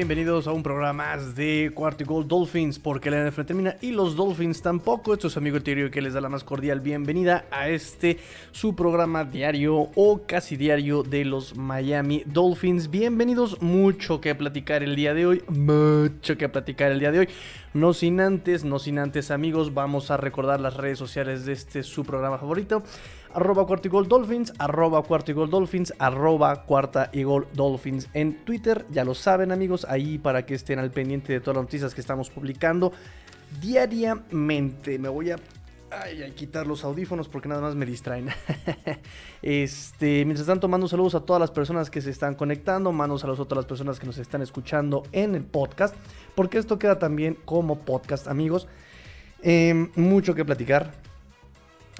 Bienvenidos a un programa más de Cuarto y Dolphins porque la NFL termina y los Dolphins tampoco. Esto es amigo Eterio que les da la más cordial bienvenida a este su programa diario o casi diario de los Miami Dolphins. Bienvenidos, mucho que platicar el día de hoy, mucho que platicar el día de hoy. No sin antes, no sin antes amigos, vamos a recordar las redes sociales de este su programa favorito arroba cuarta y gol dolphins, arroba cuarta y gol dolphins, arroba cuarta y gol dolphins en Twitter. Ya lo saben amigos, ahí para que estén al pendiente de todas las noticias que estamos publicando diariamente. Me voy a quitar los audífonos porque nada más me distraen. este, mientras tanto, mando saludos a todas las personas que se están conectando, mando saludos a todas las personas que nos están escuchando en el podcast, porque esto queda también como podcast, amigos. Em, mucho que platicar,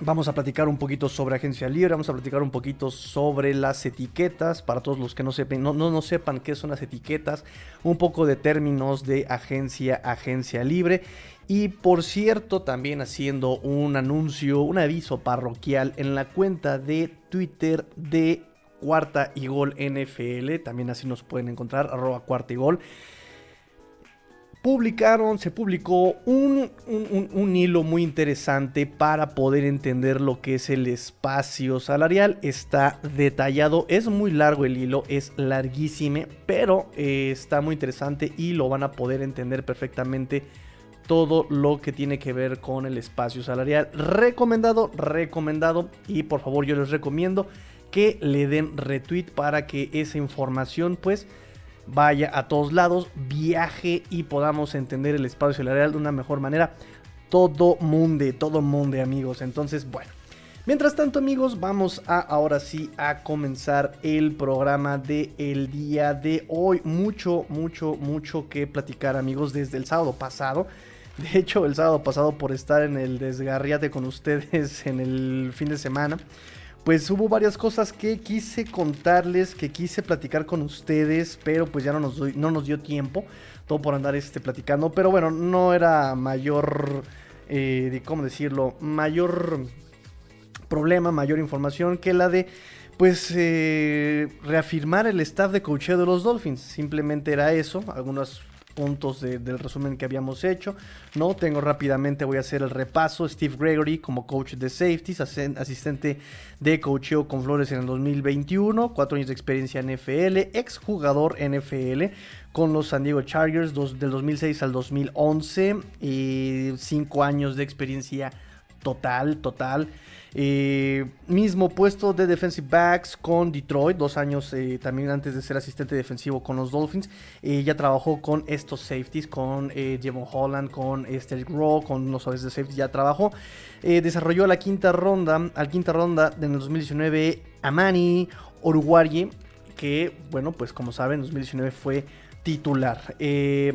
Vamos a platicar un poquito sobre agencia libre, vamos a platicar un poquito sobre las etiquetas, para todos los que no sepan, no, no, sepan qué son las etiquetas, un poco de términos de agencia, agencia libre. Y por cierto, también haciendo un anuncio, un aviso parroquial en la cuenta de Twitter de Cuarta y Gol NFL, también así nos pueden encontrar, arroba cuarta y gol publicaron, se publicó un, hilo muy interesante para poder entender lo que es el espacio salarial. Está detallado, es muy largo el hilo, es larguísimo, pero eh, está muy interesante y lo van a poder entender perfectamente todo lo que tiene que ver con el espacio salarial. Recomendado, recomendado y por favor yo les recomiendo que le den retweet para que esa información pues vaya a todos lados, viaje y podamos entender el espacio salarial de una mejor manera. Todo mundo, todo mundo, amigos. Entonces, bueno. Mientras tanto, amigos, vamos a ahora sí a comenzar el programa de el día de hoy. Mucho, mucho, mucho que platicar, amigos, desde el sábado pasado. De hecho, el sábado pasado por estar en el desgarriate con ustedes en el fin de semana pues hubo varias cosas que quise contarles, que quise platicar con ustedes, pero pues ya no nos, no nos dio tiempo, todo por andar este, platicando, pero bueno, no era mayor, eh, ¿cómo decirlo? Mayor problema, mayor información que la de pues eh, reafirmar el staff de coacheo de los Dolphins. Simplemente era eso, algunas puntos del resumen que habíamos hecho. No tengo rápidamente, voy a hacer el repaso. Steve Gregory como coach de safeties, asistente de coacheo con Flores en el 2021, cuatro años de experiencia en NFL, ex jugador NFL con los San Diego Chargers del 2006 al 2011, y cinco años de experiencia total, total. Eh, mismo puesto de defensive backs con Detroit, dos años eh, también antes de ser asistente defensivo con los Dolphins. Eh, ya trabajó con estos safeties, con Jevon Holland, con Esther Rowe, con los de safeties, ya trabajó. desarrolló la quinta ronda, al quinta ronda en el 2019 Amani Uruguay, que bueno, pues como saben, en 2019 fue titular.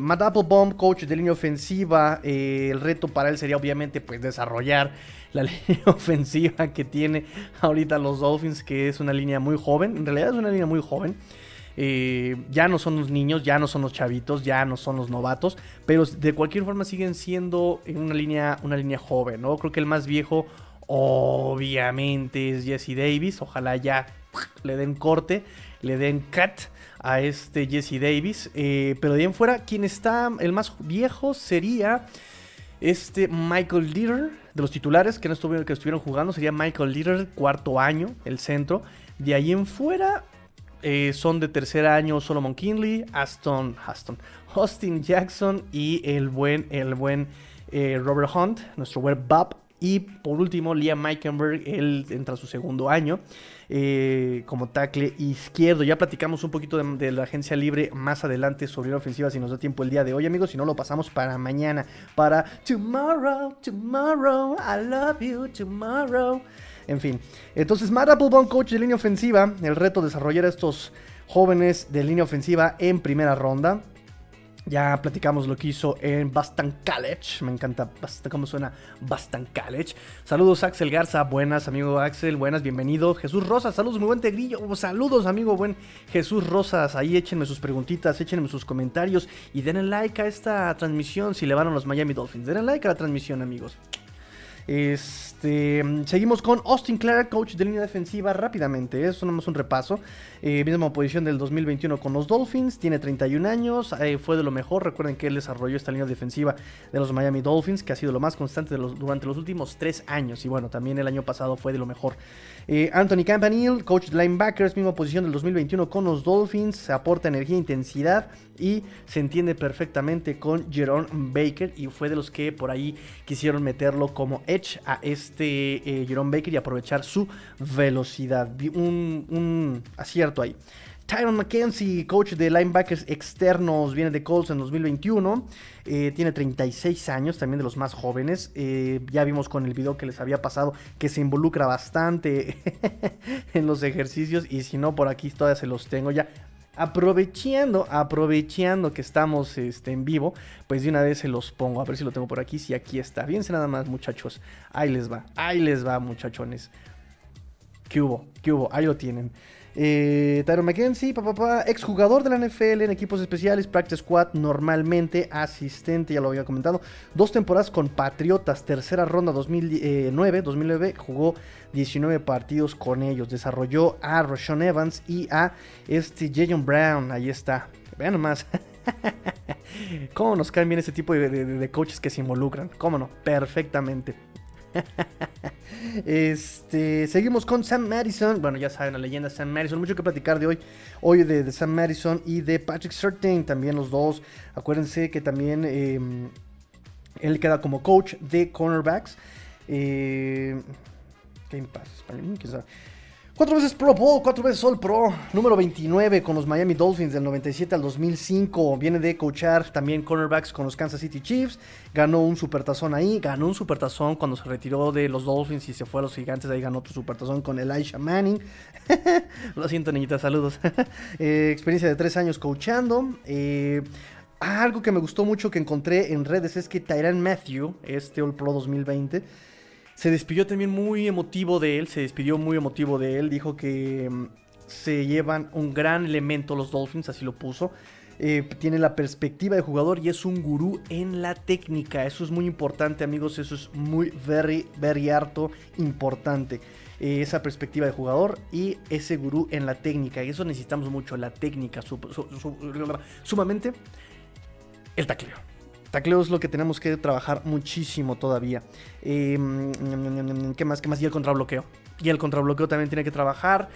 Matt Applebaum, coach de línea ofensiva, el reto para él sería obviamente pues desarrollar la línea ofensiva que tiene ahorita los Dolphins, que es una línea muy joven. En realidad es una línea muy joven. Eh, ya no son los niños, ya no son los chavitos, ya no son los novatos, pero de cualquier forma siguen siendo una línea, una línea joven, ¿no? Creo que el más viejo, obviamente, es Jesse Davis. Ojalá ya le den corte, le den cut a este Jesse Davis. Eh, pero de ahí en fuera, quien está el más viejo sería este Michael Leader, de los titulares que, no estuvieron, que estuvieron jugando, sería Michael Leader, cuarto año, el centro. De ahí en fuera eh, son de tercer año Solomon Kinley, Aston, Aston, Austin Jackson y el buen, el buen eh, Robert Hunt, nuestro web Bob. Y por último, Liam Meikenberg, él entra a su segundo año. Eh, como tackle izquierdo. Ya platicamos un poquito de, la agencia libre más adelante sobre la ofensiva si nos da tiempo el día de hoy, amigos. Si no, lo pasamos para mañana. Para tomorrow, tomorrow, I love you, tomorrow. En fin. Entonces, Matt Applebaum, coach de línea ofensiva. El reto de desarrollar a estos jóvenes de línea ofensiva en primera ronda. Ya platicamos lo que hizo en Bastan College. Me encanta cómo suena Bastan College. Saludos Axel Garza, buenas amigo Axel, buenas, bienvenido. Jesús Rosas, saludos, muy buen tegrillo. Saludos amigo buen Jesús Rosas. Ahí échenme sus preguntitas, échenme sus comentarios y denle like a esta transmisión si le van a los Miami Dolphins. Denle like a la transmisión amigos. Este, seguimos con Austin Clark, coach de línea defensiva, rápidamente. Es un, un repaso. Eh, misma posición del 2021 con los Dolphins. Tiene 31 años. Eh, fue de lo mejor. Recuerden que él desarrolló esta línea defensiva de los Miami Dolphins, que ha sido lo más constante durante los últimos tres años. Y bueno, también el año pasado fue de lo mejor. Eh, Anthony Campanile, coach de linebackers, misma posición del 2021 con los Dolphins. Aporta energía e intensidad y se entiende perfectamente con Jerome Baker. Y fue de los que por ahí quisieron meterlo como a este eh, Jerome Baker y aprovechar su velocidad. Un, acierto ahí. Tyron McKenzie, coach de linebackers externos, viene de Colts en 2021. Eh, tiene 36 años, también de los más jóvenes. Eh, ya vimos con el video que les había pasado que se involucra bastante en los ejercicios. Y si no, por aquí todavía se los tengo ya aprovechando, aprovechando que estamos este, en vivo, pues de una vez se los pongo. A ver si lo tengo por aquí. Si aquí está. Fíjense nada más, muchachos. Ahí les va. Ahí les va, muchachones. ¿Qué hubo? ¿Qué hubo? Ahí lo tienen. Eh, Tyron McKenzie, papá, exjugador de la NFL en equipos especiales, Practice Squad, normalmente asistente, ya lo había comentado. Dos temporadas con Patriotas, tercera ronda 2009, 2009 jugó 19 partidos con ellos. Desarrolló a Roshan Evans y a este Jayon Brown, ahí está. Vean nomás. ¿Cómo nos caen bien ese tipo de coaches que se involucran? ¿Cómo no? Perfectamente. este, seguimos con Sam Madison. Bueno, ya saben, la leyenda Sam Madison. Mucho que platicar de hoy. Hoy de, Sam Madison y de Patrick Surtain. También los dos. Acuérdense que también em, él queda como coach de cornerbacks. Eh, Game Pass, ¿quién sabe? Cuatro veces Pro Bowl, cuatro veces All Pro, número 29 con los Miami Dolphins del 97 al 2005. Viene de coachar también cornerbacks con los Kansas City Chiefs. Ganó un supertazón ahí, ganó un supertazón cuando se retiró de los Dolphins y se fue a los Gigantes. Ahí ganó otro supertazón con Elisha Manning. Lo siento, niñita, saludos. Eh, experiencia de tres años coachando. Eh, algo que me gustó mucho que encontré en redes es que Tyran Matthew, este All Pro 2020, se despidió también muy emotivo de él, se despidió muy emotivo de él, dijo que mm, se llevan un gran elemento los Dolphins, así lo puso. Eh, tiene la perspectiva de jugador y es un gurú en la técnica. Eso es muy importante, amigos. Eso es muy, very, very harto importante. Eh, esa perspectiva de jugador y ese gurú en la técnica. Y eso necesitamos mucho, la técnica, sumamente el tacleo. Tacleo es lo que tenemos que trabajar muchísimo todavía. Em, ¿Qué más? ¿Qué más? Y el contrabloqueo. Y el contrabloqueo también tiene que trabajar.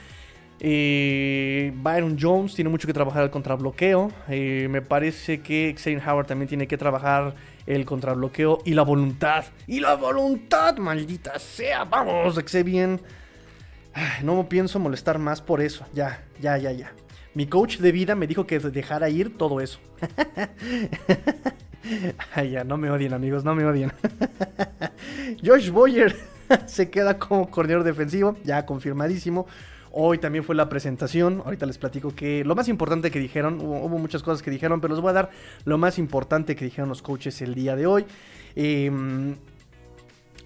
Eh, Byron Jones tiene mucho que trabajar el contrabloqueo. Eh, me parece que Xavier Howard también tiene que trabajar el contrabloqueo y la voluntad. Y la voluntad, maldita sea. Vamos, Xavier. No pienso molestar más por eso. Ya, ya, ya, ya. Mi coach de vida me dijo que dejara ir todo eso. Ay, ya, no me odien, amigos, no me odien. Josh Boyer se queda como corredor defensivo, ya confirmadísimo. Hoy también fue la presentación. Ahorita les platico que lo más importante que dijeron, hubo, muchas cosas que dijeron, pero les voy a dar lo más importante que dijeron los coaches el día de hoy. Em,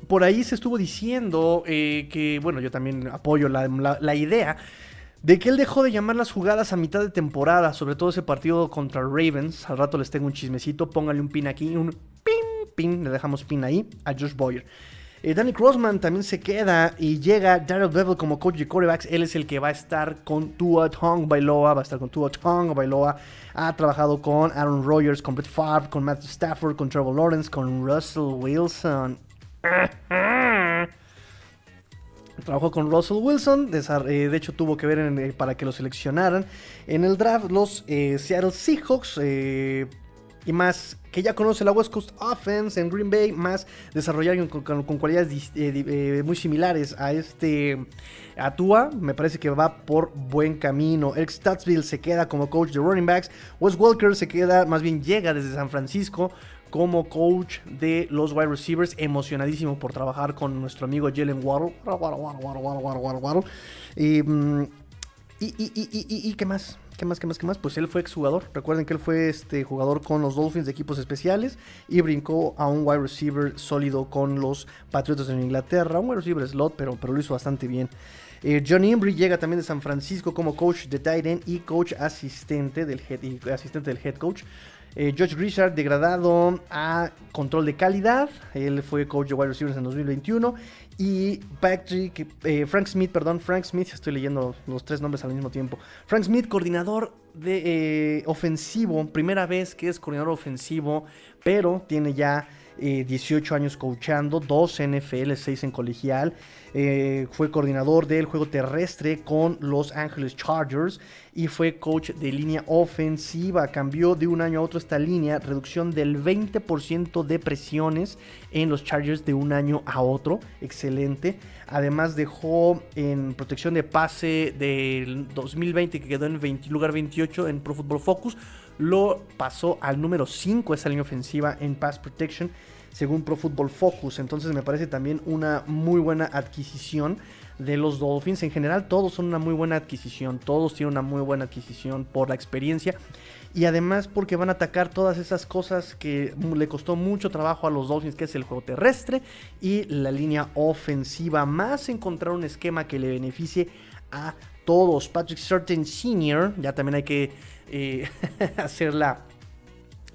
por ahí se estuvo diciendo eh, que, bueno, yo también apoyo la, la idea de que él dejó de llamar las jugadas a mitad de temporada, sobre todo ese partido contra Ravens. Al rato les tengo un chismecito, póngale un pin aquí, un pin, pin, le dejamos pin ahí a Josh Boyer. Eh, Danny Crossman también se queda y llega Daryl Bevel como coach de quarterbacks. Él es el que va a estar con Tua Tong Bailoa, va a estar con Tua Tong Bailoa. Ha trabajado con Aaron Rodgers, con Brett Favre, con Matthew Stafford, con Trevor Lawrence, con Russell Wilson. Trabajó con Russell Wilson, eh, de hecho tuvo que ver eh, para que lo seleccionaran. En el draft los eh, Seattle Seahawks y más que ya conoce la West Coast Offense en Green Bay, más desarrollaron con, cualidades muy similares a este a Tua, me parece que va por buen camino. Eric Statsville se queda como coach de running backs, Wes Walker se queda, más bien llega desde San Francisco como coach de los wide receivers, emocionadísimo por trabajar con nuestro amigo Jalen Waddle. Y, y, qué más, qué más, qué más, qué más. Pues él fue exjugador. Recuerden que él fue este jugador con los Dolphins de equipos especiales y brincó a un wide receiver sólido con los Patriotas de Inglaterra. Un wide receiver slot, pero, pero lo hizo bastante bien. Eh, John Embry llega también de San Francisco como coach de tight end y coach asistente del head, asistente del head coach. Eh, Josh Grishard degradado a control de calidad. Él fue coach de wide receivers en 2021. Y Patrick, eh, Frank Smith, perdón, Frank Smith, estoy leyendo los tres nombres al mismo tiempo. Frank Smith, coordinador de ofensivo, primera vez que es coordinador ofensivo, pero tiene ya 18 años coachando, 2 NFL, 6 en colegial. Eh, fue coordinador del juego terrestre con Los Angeles Chargers y fue coach de línea ofensiva. Cambió de un año a otro esta línea, reducción del 20% de presiones en los Chargers de un año a otro. Excelente. Además dejó en protección de pase del 2020 que quedó en lugar 28 en Pro Football Focus. Lo pasó al número 5 esa línea ofensiva en Pass Protection según Pro Football Focus. Entonces me parece también una muy buena adquisición de los Dolphins. En general todos son una muy buena adquisición, todos tienen una muy buena adquisición por la experiencia y además porque van a atacar todas esas cosas que le costó mucho trabajo a los Dolphins, que es el juego terrestre y la línea ofensiva, más encontrar un esquema que le beneficie a todos. Patrick Certain Sr., ya también hay que eh, hacer la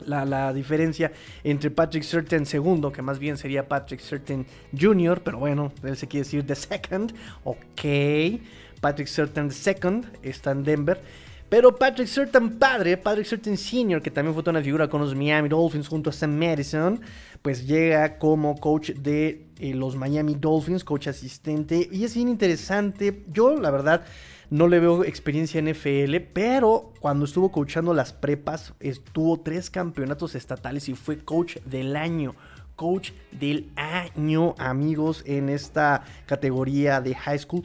la, diferencia entre Patrick Certain segundo, que más bien sería Patrick Certain Jr., pero bueno, él se quiere decir The Second, ok. Patrick Certain Second está en Denver. Pero Patrick Certain padre, Patrick Certain Senior, que también fue toda una figura con los Miami Dolphins junto a Sam Madison, pues llega como coach de eh, los Miami Dolphins, coach asistente. Y es bien interesante. Yo, la verdad, no le veo experiencia en NFL, pero cuando estuvo coachando las prepas, estuvo tres campeonatos estatales y fue coach del año. Coach del año, amigos, en esta categoría de high school.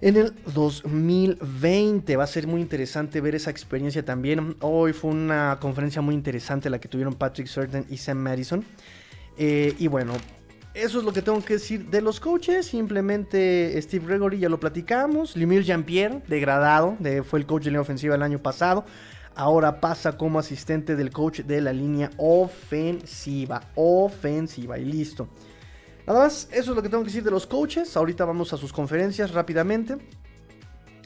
En el 2020 va a ser muy interesante ver esa experiencia también. Hoy fue una conferencia muy interesante la que tuvieron Patrick Surtain y Sam Madison. Eh, y bueno, eso es lo que tengo que decir de los coaches. Simplemente Steve Gregory ya lo platicamos. Limir Jean-Pierre, degradado, de, fue el coach de línea ofensiva el año pasado. Ahora pasa como asistente del coach de la línea ofensiva. Ofensiva y listo. Nada más, eso es lo que tengo que decir de los coaches. Ahorita vamos a sus conferencias rápidamente.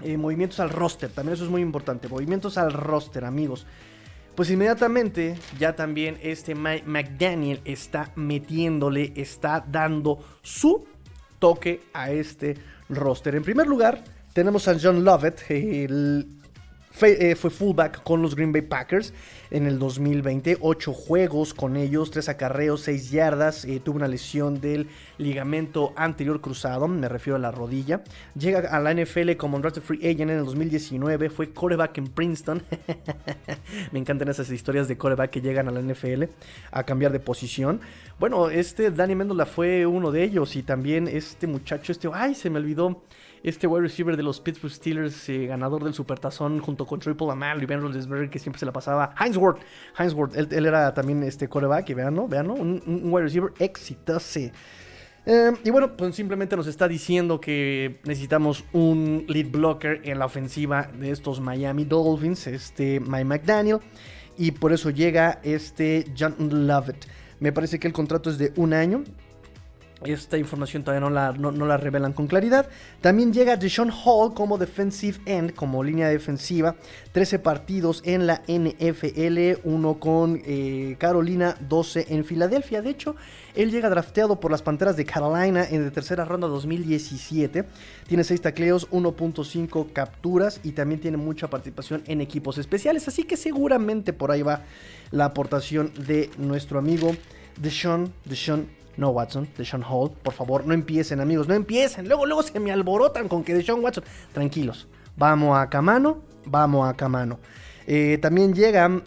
Eh, movimientos al roster, también eso es muy importante. Movimientos al roster, amigos. Pues inmediatamente ya también este Mike McDaniel está metiéndole, está dando su toque a este roster. En primer lugar, tenemos a John Lovett, el fue, eh, fue, fullback con los Green Bay Packers en el 2020. Ocho juegos con ellos, tres acarreos, seis yardas. Eh, tuvo una lesión del ligamento anterior cruzado, me refiero a la rodilla. Llega a la NFL como draft free agent en el 2019. Fue coreback en Princeton. me encantan esas historias de coreback que llegan a la NFL a cambiar de posición. Bueno, este Danny Mendola fue uno de ellos. Y también este muchacho, este. Ay, se me olvidó este wide receiver de los Pittsburgh Steelers, eh, ganador del Supertazón junto con Triple Amal y Ben Roethlisberger, que siempre se la pasaba. Heinz Ward, Heinz Ward, él, era también este coreback, y vean, ¿no? Vean, ¿no? Un, wide receiver exitoso. Eh, y bueno, pues simplemente nos está diciendo que necesitamos un lead blocker en la ofensiva de estos Miami Dolphins, este Mike McDaniel, y por eso llega este John Lovett. Me parece que el contrato es de un año. Esta información todavía no la, no, la, revelan con claridad. También llega Deshaun Hall como defensive end, como línea defensiva. 13 partidos en la NFL, uno con eh, Carolina, 12 en Filadelfia. De hecho, él llega drafteado por las Panteras de Carolina en la tercera ronda 2017. Tiene 6 tacleos, 1.5 capturas y también tiene mucha participación en equipos especiales. Así que seguramente por ahí va la aportación de nuestro amigo Deshaun, Deshaun no, Watson, de Sean Hall, por favor, no empiecen, amigos, no empiecen. Luego, luego se me alborotan con que de Sean Watson. Tranquilos, vamos a Camano, vamos a Camano. Eh, también llega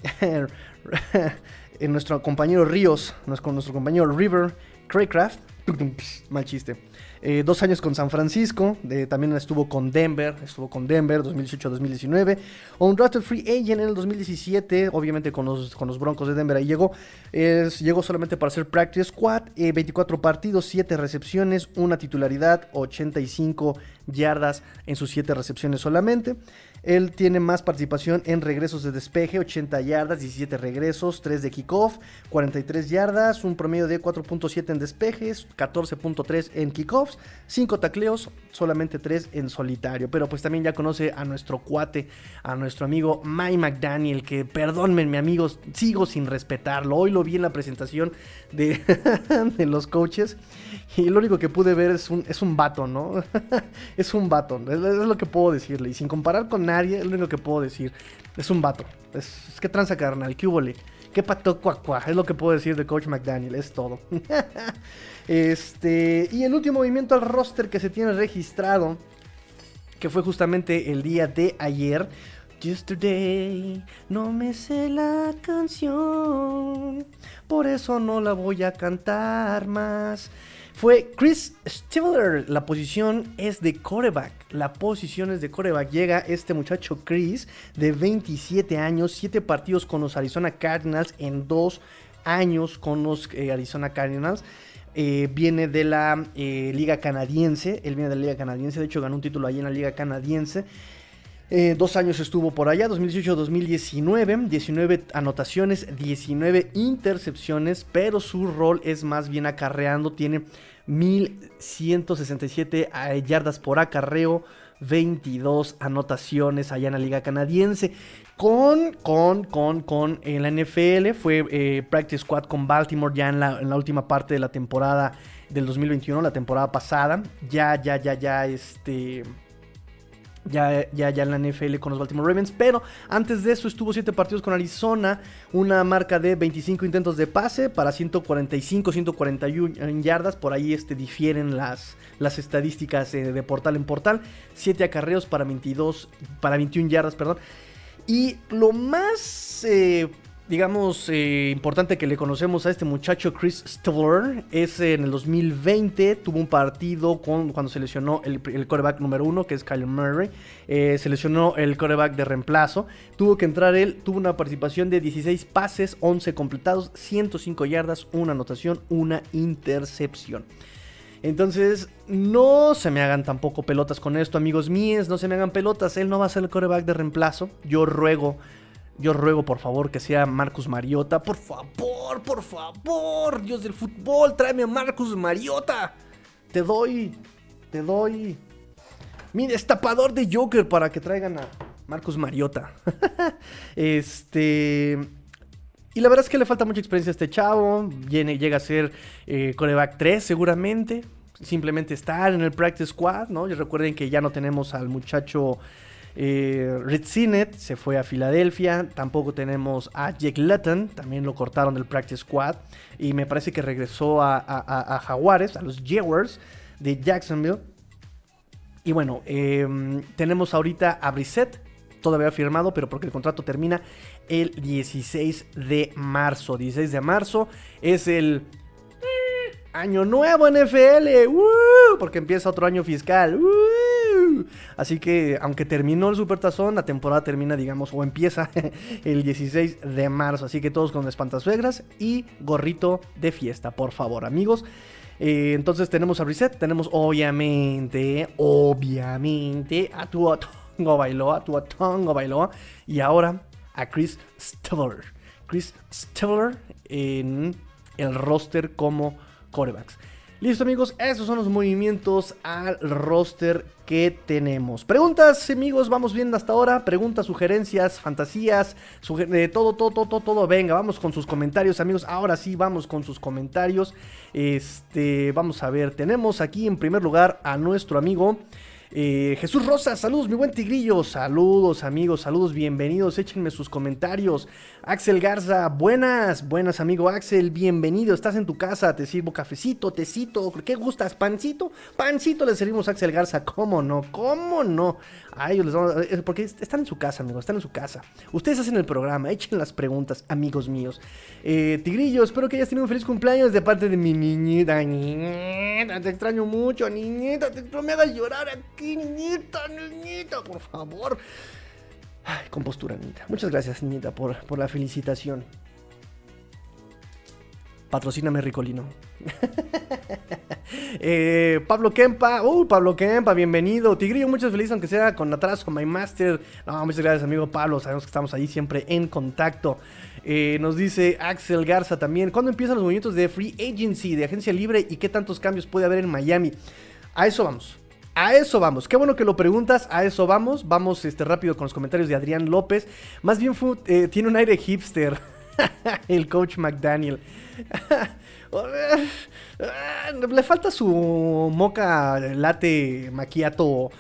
nuestro compañero Ríos, nuestro compañero River Craycraft. Mal chiste. Eh, dos años con San Francisco, también estuvo con Denver, estuvo con Denver 2018-2019. Un drafted free agent en el 2017, obviamente con los, Broncos de Denver ahí llegó. llegó solamente para hacer practice squad, 24 eh, partidos, 7 recepciones, una titularidad, 85 yardas en sus 7 recepciones solamente. Él tiene más participación en regresos de despeje, 80 yardas, 17 regresos, 3 de kickoff, 43 yardas, un promedio de 4.7 en despejes, 14.3 en kickoffs, 5 tacleos, solamente 3 en solitario. Pero pues también ya conoce a nuestro cuate, a nuestro amigo Mike McDaniel, que perdónenme amigos, sigo sin respetarlo. Hoy lo vi en la presentación de, los coaches y lo único que pude ver es un, es un ¿no? es un vato, es, lo que puedo decirle. Y sin comparar con es lo único que puedo decir. Es un vato. Es, que tranza carnal, que hubole. Que pato cuacua. Es lo que puedo decir de Coach McDaniel, es todo. este. Y el último movimiento al roster que se tiene registrado. Que fue justamente el día de ayer. Yesterday, no me sé la canción, por eso no la voy a cantar más. Fue Chris Stivler, la posición es de coreback, la posición es de coreback. Llega este muchacho Chris de 27 años, 7 partidos con los Arizona Cardinals en 2 años con los eh, Arizona Cardinals. Eh, viene de la eh, Liga Canadiense, él viene de la Liga Canadiense, de hecho ganó un título ahí en la Liga Canadiense. Dos años estuvo por allá, 2018-2019, 19 anotaciones, 19 intercepciones, pero su rol es más bien acarreando, tiene 1167 eh, yardas por acarreo, 22 anotaciones allá en la liga canadiense. Con, con, con, con en la NFL fue eh, Practice Squad con Baltimore ya en la, en la última parte de la temporada del 2021, la temporada pasada. Ya, ya, ya, ya, este ya, ya, ya en la NFL con los Baltimore Ravens. Pero antes de eso estuvo 7 partidos con Arizona. Una marca de 25 intentos de pase para 145, 141 yardas. Por ahí este, difieren las, las estadísticas eh, de portal en portal. 7 acarreos para 22, para 21 yardas, perdón. Y lo más eh, digamos, eh, importante que le conocemos a este muchacho Chris Stiller es en el 2020 tuvo un partido con, cuando se lesionó el, el coreback número uno, que es Kyle Murray. Eh, se lesionó el coreback de reemplazo. Tuvo que entrar él, tuvo una participación de 16 pases, 11 completados, 105 yardas, una anotación, una intercepción. Entonces, no se me hagan tampoco pelotas con esto, amigos míos, no se me hagan pelotas. Él no va a ser el coreback de reemplazo. Yo ruego yo ruego por favor que sea Marcus Mariota. Por favor, por favor. Dios del fútbol, tráeme a Marcus Mariota. Te doy, te doy mi destapador de Joker para que traigan a Marcus Mariota. este... Y la verdad es que le falta mucha experiencia a este chavo. Llega a ser eh, coreback 3 seguramente. Simplemente estar en el practice squad, ¿no? Y recuerden que ya no tenemos al muchacho eh, Sinet se fue a Filadelfia. Tampoco tenemos a Jake Lutton. También lo cortaron del Practice Squad. Y me parece que regresó a, Jaguares, a los Jaguars de Jacksonville. Y bueno, em, tenemos ahorita a Brissett. Todavía firmado, pero porque el contrato termina el 16 de marzo. 16 de marzo es el eh, año nuevo NFL. porque empieza otro año fiscal. Así que, aunque terminó el Supertazón, la temporada termina, digamos, o empieza el 16 de marzo. Así que todos con espantasuegras y gorrito de fiesta, por favor, amigos. Eh, entonces tenemos a Reset, tenemos obviamente, obviamente a tu Tongo Bailoa, a tu Tongo Bailoa. Y ahora a Chris Stiller. Chris Stiller en el roster como corebacks. Listo amigos, esos son los movimientos al roster que tenemos. Preguntas amigos, vamos viendo hasta ahora. Preguntas, sugerencias, fantasías, de todo, todo, todo, todo. Venga, vamos con sus comentarios amigos. Ahora sí, vamos con sus comentarios. Este, vamos a ver, tenemos aquí en primer lugar a nuestro amigo... Eh, Jesús Rosa, saludos, mi buen tigrillo. Saludos, amigos, saludos, bienvenidos. Échenme sus comentarios. Axel Garza, buenas, buenas, amigo Axel, bienvenido. Estás en tu casa, te sirvo cafecito, tecito. ¿Qué gustas? ¿Pancito? Pancito le servimos a Axel Garza. ¿Cómo no? ¿Cómo no? A ellos les vamos a... Porque están en su casa, amigos, están en su casa. Ustedes hacen el programa, echen las preguntas, amigos míos. Eh, tigrillo, espero que hayas tenido un feliz cumpleaños de parte de mi niñita. Niñita, te extraño mucho, niñita. Te, no me hagas llorar aquí, niñita, niñita, por favor. Ay, con postura, niñita. Muchas gracias, niñita, por, por la felicitación. Patrocíname Ricolino. Eh, Pablo Kempa, uh, Pablo Kempa, bienvenido. Tigrillo, muchas felices, aunque sea con atraso, My Master. No, muchas gracias, amigo Pablo. Sabemos que estamos ahí siempre en contacto. Eh, nos dice Axel Garza también. ¿Cuándo empiezan los movimientos de free agency, de agencia libre y qué tantos cambios puede haber en Miami? A eso vamos. A eso vamos. Qué bueno que lo preguntas. A eso vamos. Vamos este, rápido con los comentarios de Adrián López. Más bien eh, tiene un aire hipster. el coach McDaniel. Le falta su moca latte maquiato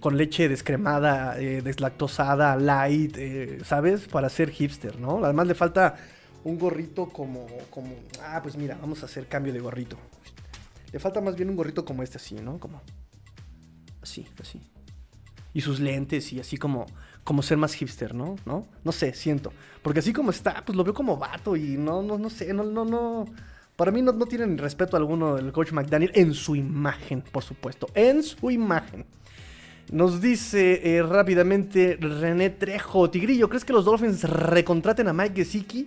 con leche descremada, eh, deslactosada, light, eh, ¿sabes? Para ser hipster, ¿no? Además le falta un gorrito como, como... Ah, pues mira, vamos a hacer cambio de gorrito. Le falta más bien un gorrito como este, así, ¿no? Como... Así, así. Y sus lentes y así como como ser más hipster, ¿no? ¿no? No sé, siento. Porque así como está, pues lo veo como vato y no, no, no sé, no, no, no. Para mí no, no tienen respeto alguno del coach McDaniel en su imagen, por supuesto. En su imagen. Nos dice eh, rápidamente René Trejo. Tigrillo, ¿crees que los Dolphins recontraten a Mike Gesicki?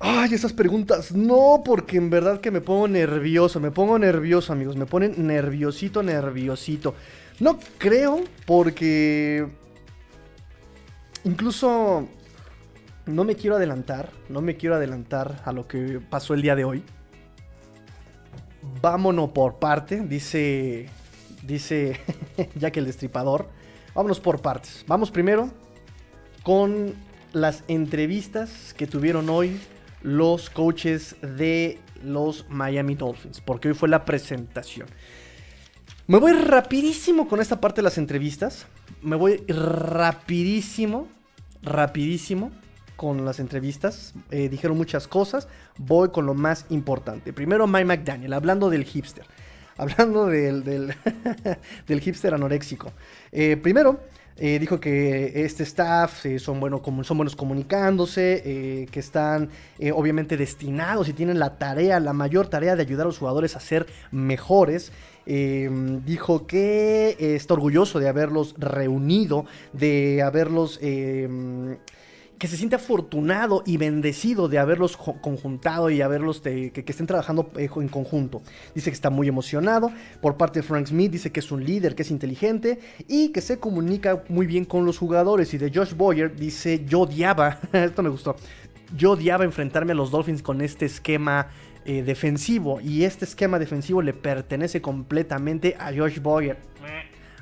Ay, esas preguntas. No, porque en verdad que me pongo nervioso. Me pongo nervioso, amigos. Me ponen nerviosito, nerviosito. No creo, porque incluso no me quiero adelantar, no me quiero adelantar a lo que pasó el día de hoy. Vámonos por parte, dice, dice Jack el Destripador. Vámonos por partes. Vamos primero con las entrevistas que tuvieron hoy los coaches de los Miami Dolphins, porque hoy fue la presentación. Me voy rapidísimo con esta parte de las entrevistas. Me voy rapidísimo, rapidísimo con las entrevistas. Eh, dijeron muchas cosas. Voy con lo más importante. Primero, Mike McDaniel, hablando del hipster. Hablando del, del, hipster anoréxico. Eh, primero, eh, dijo que este staff son, bueno, son buenos comunicándose, que están obviamente destinados y tienen la tarea, la mayor tarea de ayudar a los jugadores a ser mejores. Em, dijo que está orgulloso de haberlos reunido, de haberlos... Que se siente afortunado y bendecido de haberlos conjuntado y haberlos que, estén trabajando eh, en conjunto. Dice que está muy emocionado. Por parte de Frank Smith dice que es un líder, que es inteligente y que se comunica muy bien con los jugadores. Y de Josh Boyer dice yo odiaba, esto me gustó, yo odiaba enfrentarme a los Dolphins con este esquema eh, defensivo. Y este esquema defensivo le pertenece completamente a Josh Boyer.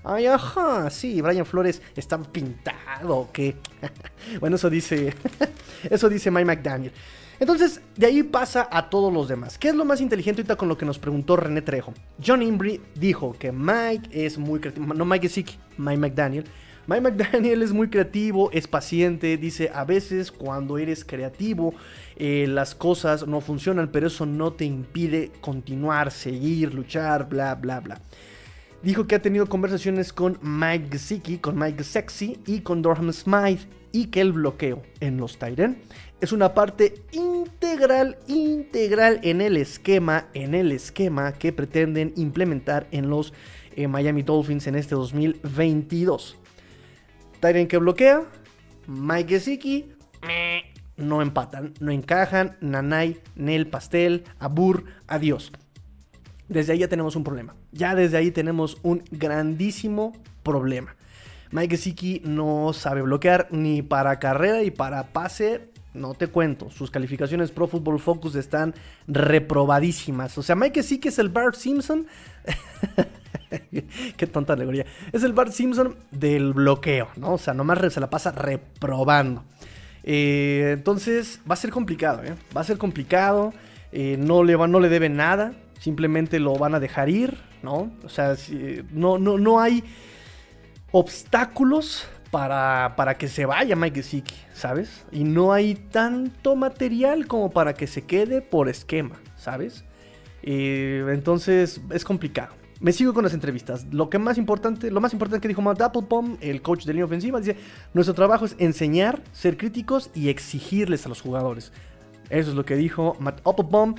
Ay, ajá, sí, Brian Flores está pintado, que bueno, eso dice, eso dice Mike McDaniel. Entonces, de ahí pasa a todos los demás. ¿Qué es lo más inteligente ahorita con lo que nos preguntó René Trejo? John Imbri dijo que Mike es muy creativo, no Mike Gesicki, Mike McDaniel, Mike McDaniel es muy creativo, es paciente, dice, a veces cuando eres creativo eh, las cosas no funcionan, pero eso no te impide continuar, seguir, luchar, bla, bla, bla. Dijo que ha tenido conversaciones con Mike Zicki, con Mike Sexy y con Dorham Smythe y que el bloqueo en los Tyren es una parte integral, integral en el esquema, en el esquema que pretenden implementar en los eh, Miami Dolphins en este 2022. Tyren que bloquea, Mike Gesicki, no empatan, no encajan, Nanay, Nel, Pastel, Abur, adiós. Desde ahí ya tenemos un problema. Ya desde ahí tenemos un grandísimo problema. Mike Gesicki no sabe bloquear ni para carrera y para pase. No te cuento, sus calificaciones Pro Football Focus están reprobadísimas. O sea, Mike Gesicki es el Bart Simpson Qué tonta alegoría. Es el Bart Simpson del bloqueo, ¿no? O sea, nomás se la pasa reprobando. Eh, entonces, va a ser complicado, ¿eh? Va a ser complicado. Eh, no, le no le deben nada. Simplemente lo van a dejar ir, ¿no? O sea, no, no, no hay obstáculos para, para, que se vaya Mike Gesicki, ¿sabes? Y no hay tanto material como para que se quede por esquema, ¿sabes? entonces es complicado. Me sigo con las entrevistas. Lo que más importante, lo más importante que dijo Matt Applebaum, el coach de línea ofensiva, dice, nuestro trabajo es enseñar, ser críticos y exigirles a los jugadores. Eso es lo que dijo Matt Applebaum.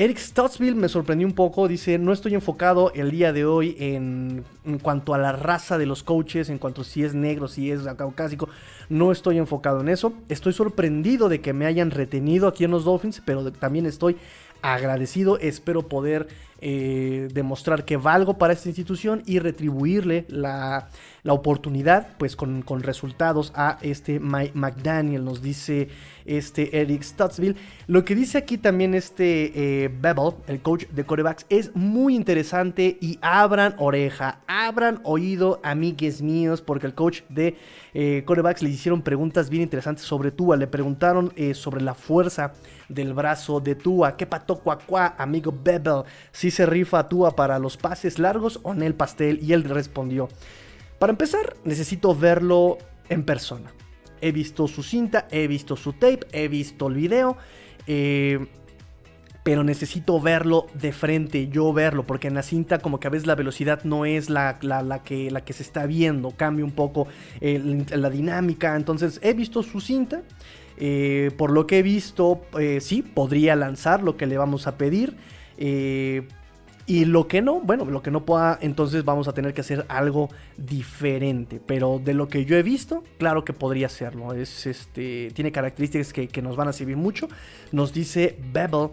Eric Stottsville me sorprendió un poco, dice, no estoy enfocado el día de hoy en, cuanto a la raza de los coaches, en cuanto a si es negro, si es caucásico, no estoy enfocado en eso. Estoy sorprendido de que me hayan retenido aquí en los Dolphins, pero también estoy agradecido, espero poder eh, demostrar que valgo para esta institución y retribuirle la, oportunidad, pues con, resultados a este Mike McDaniel, nos dice este Eric Stutzville. Lo que dice aquí también este eh, Bebel, el coach de corebacks, es muy interesante y abran oreja, abran oído, amigues míos, porque el coach de eh, corebacks le hicieron preguntas bien interesantes sobre Tua, le preguntaron sobre la fuerza del brazo de Tua, qué pato cuacuá, amigo Bebel, si se rifa Tua para los pases largos o en el pastel y él respondió, para empezar necesito verlo en persona. He visto su cinta, he visto su tape, he visto el video. Eh, pero necesito verlo de frente, yo verlo, porque en la cinta como que a veces la velocidad no es la, que, la que se está viendo, cambia un poco eh, la dinámica, entonces he visto su cinta, eh, por lo que he visto, sí, podría lanzar lo que le vamos a pedir, y lo que no, bueno, lo que no pueda, entonces vamos a tener que hacer algo diferente. Pero de lo que yo he visto, claro que podría serlo. Es, este, tiene características que, nos van a servir mucho. Nos dice Bebel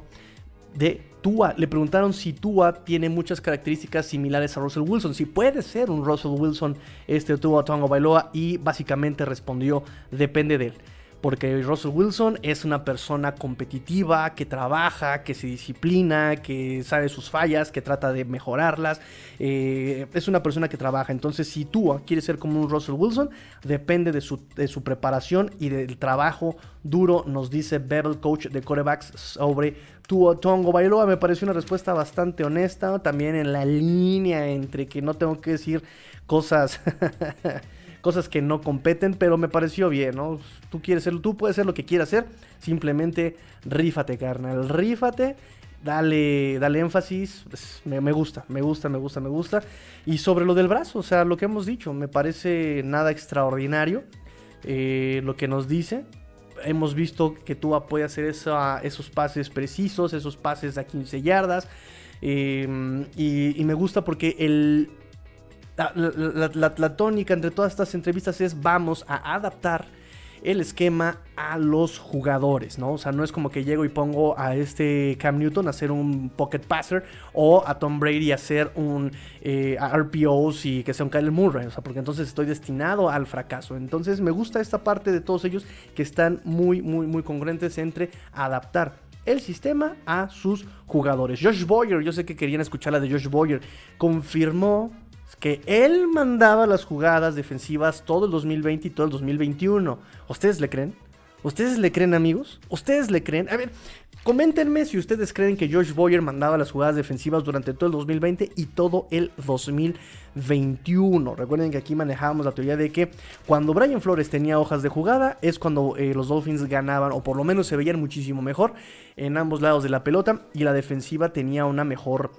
de Tua. Le preguntaron si Tua tiene muchas características similares a Russell Wilson. Si puede ser un Russell Wilson, este Tua Tongo Bailoa. Y básicamente respondió, depende de él porque Russell Wilson es una persona competitiva, que trabaja, que se disciplina, que sabe sus fallas, que trata de mejorarlas. Eh, es una persona que trabaja. Entonces, si tú quieres ser como un Russell Wilson, depende de su, preparación y del trabajo duro, nos dice Bevel, coach de corebacks, sobre Tua Tongo Bailoa. Me pareció una respuesta bastante honesta, también en la línea entre que no tengo que decir cosas cosas que no competen, pero me pareció bien, ¿no? Tú quieres ser, tú puedes ser lo que quieras hacer, simplemente rífate, carnal, rífate, dale, dale énfasis, pues, me, gusta, me gusta, me gusta, me gusta. Y sobre lo del brazo, o sea, lo que hemos dicho, me parece nada extraordinario eh, lo que nos dice. Hemos visto que tú puede hacer esos pases precisos, esos pases a 15 yardas. Eh, y me gusta porque el, la, tónica entre todas estas entrevistas es vamos a adaptar el esquema a los jugadores, ¿no? O sea, no es como que llego y pongo a este Cam Newton a hacer un pocket passer o a Tom Brady a hacer un eh, RPOs y que sea un Kyle Murray, o sea, porque entonces estoy destinado al fracaso. Entonces me gusta esta parte de todos ellos que están muy, muy, muy congruentes entre adaptar el sistema a sus jugadores. Josh Boyer, yo sé que querían escuchar la de Josh Boyer, confirmó que él mandaba las jugadas defensivas todo el 2020 y todo el 2021. ¿Ustedes le creen? ¿Ustedes le creen, amigos? ¿Ustedes le creen? A ver, coméntenme si ustedes creen que George Boyer mandaba las jugadas defensivas durante todo el 2020 y todo el 2021. Recuerden que aquí manejábamos la teoría de que cuando Brian Flores tenía hojas de jugada es cuando eh, los Dolphins ganaban o por lo menos se veían muchísimo mejor en ambos lados de la pelota y la defensiva tenía una mejor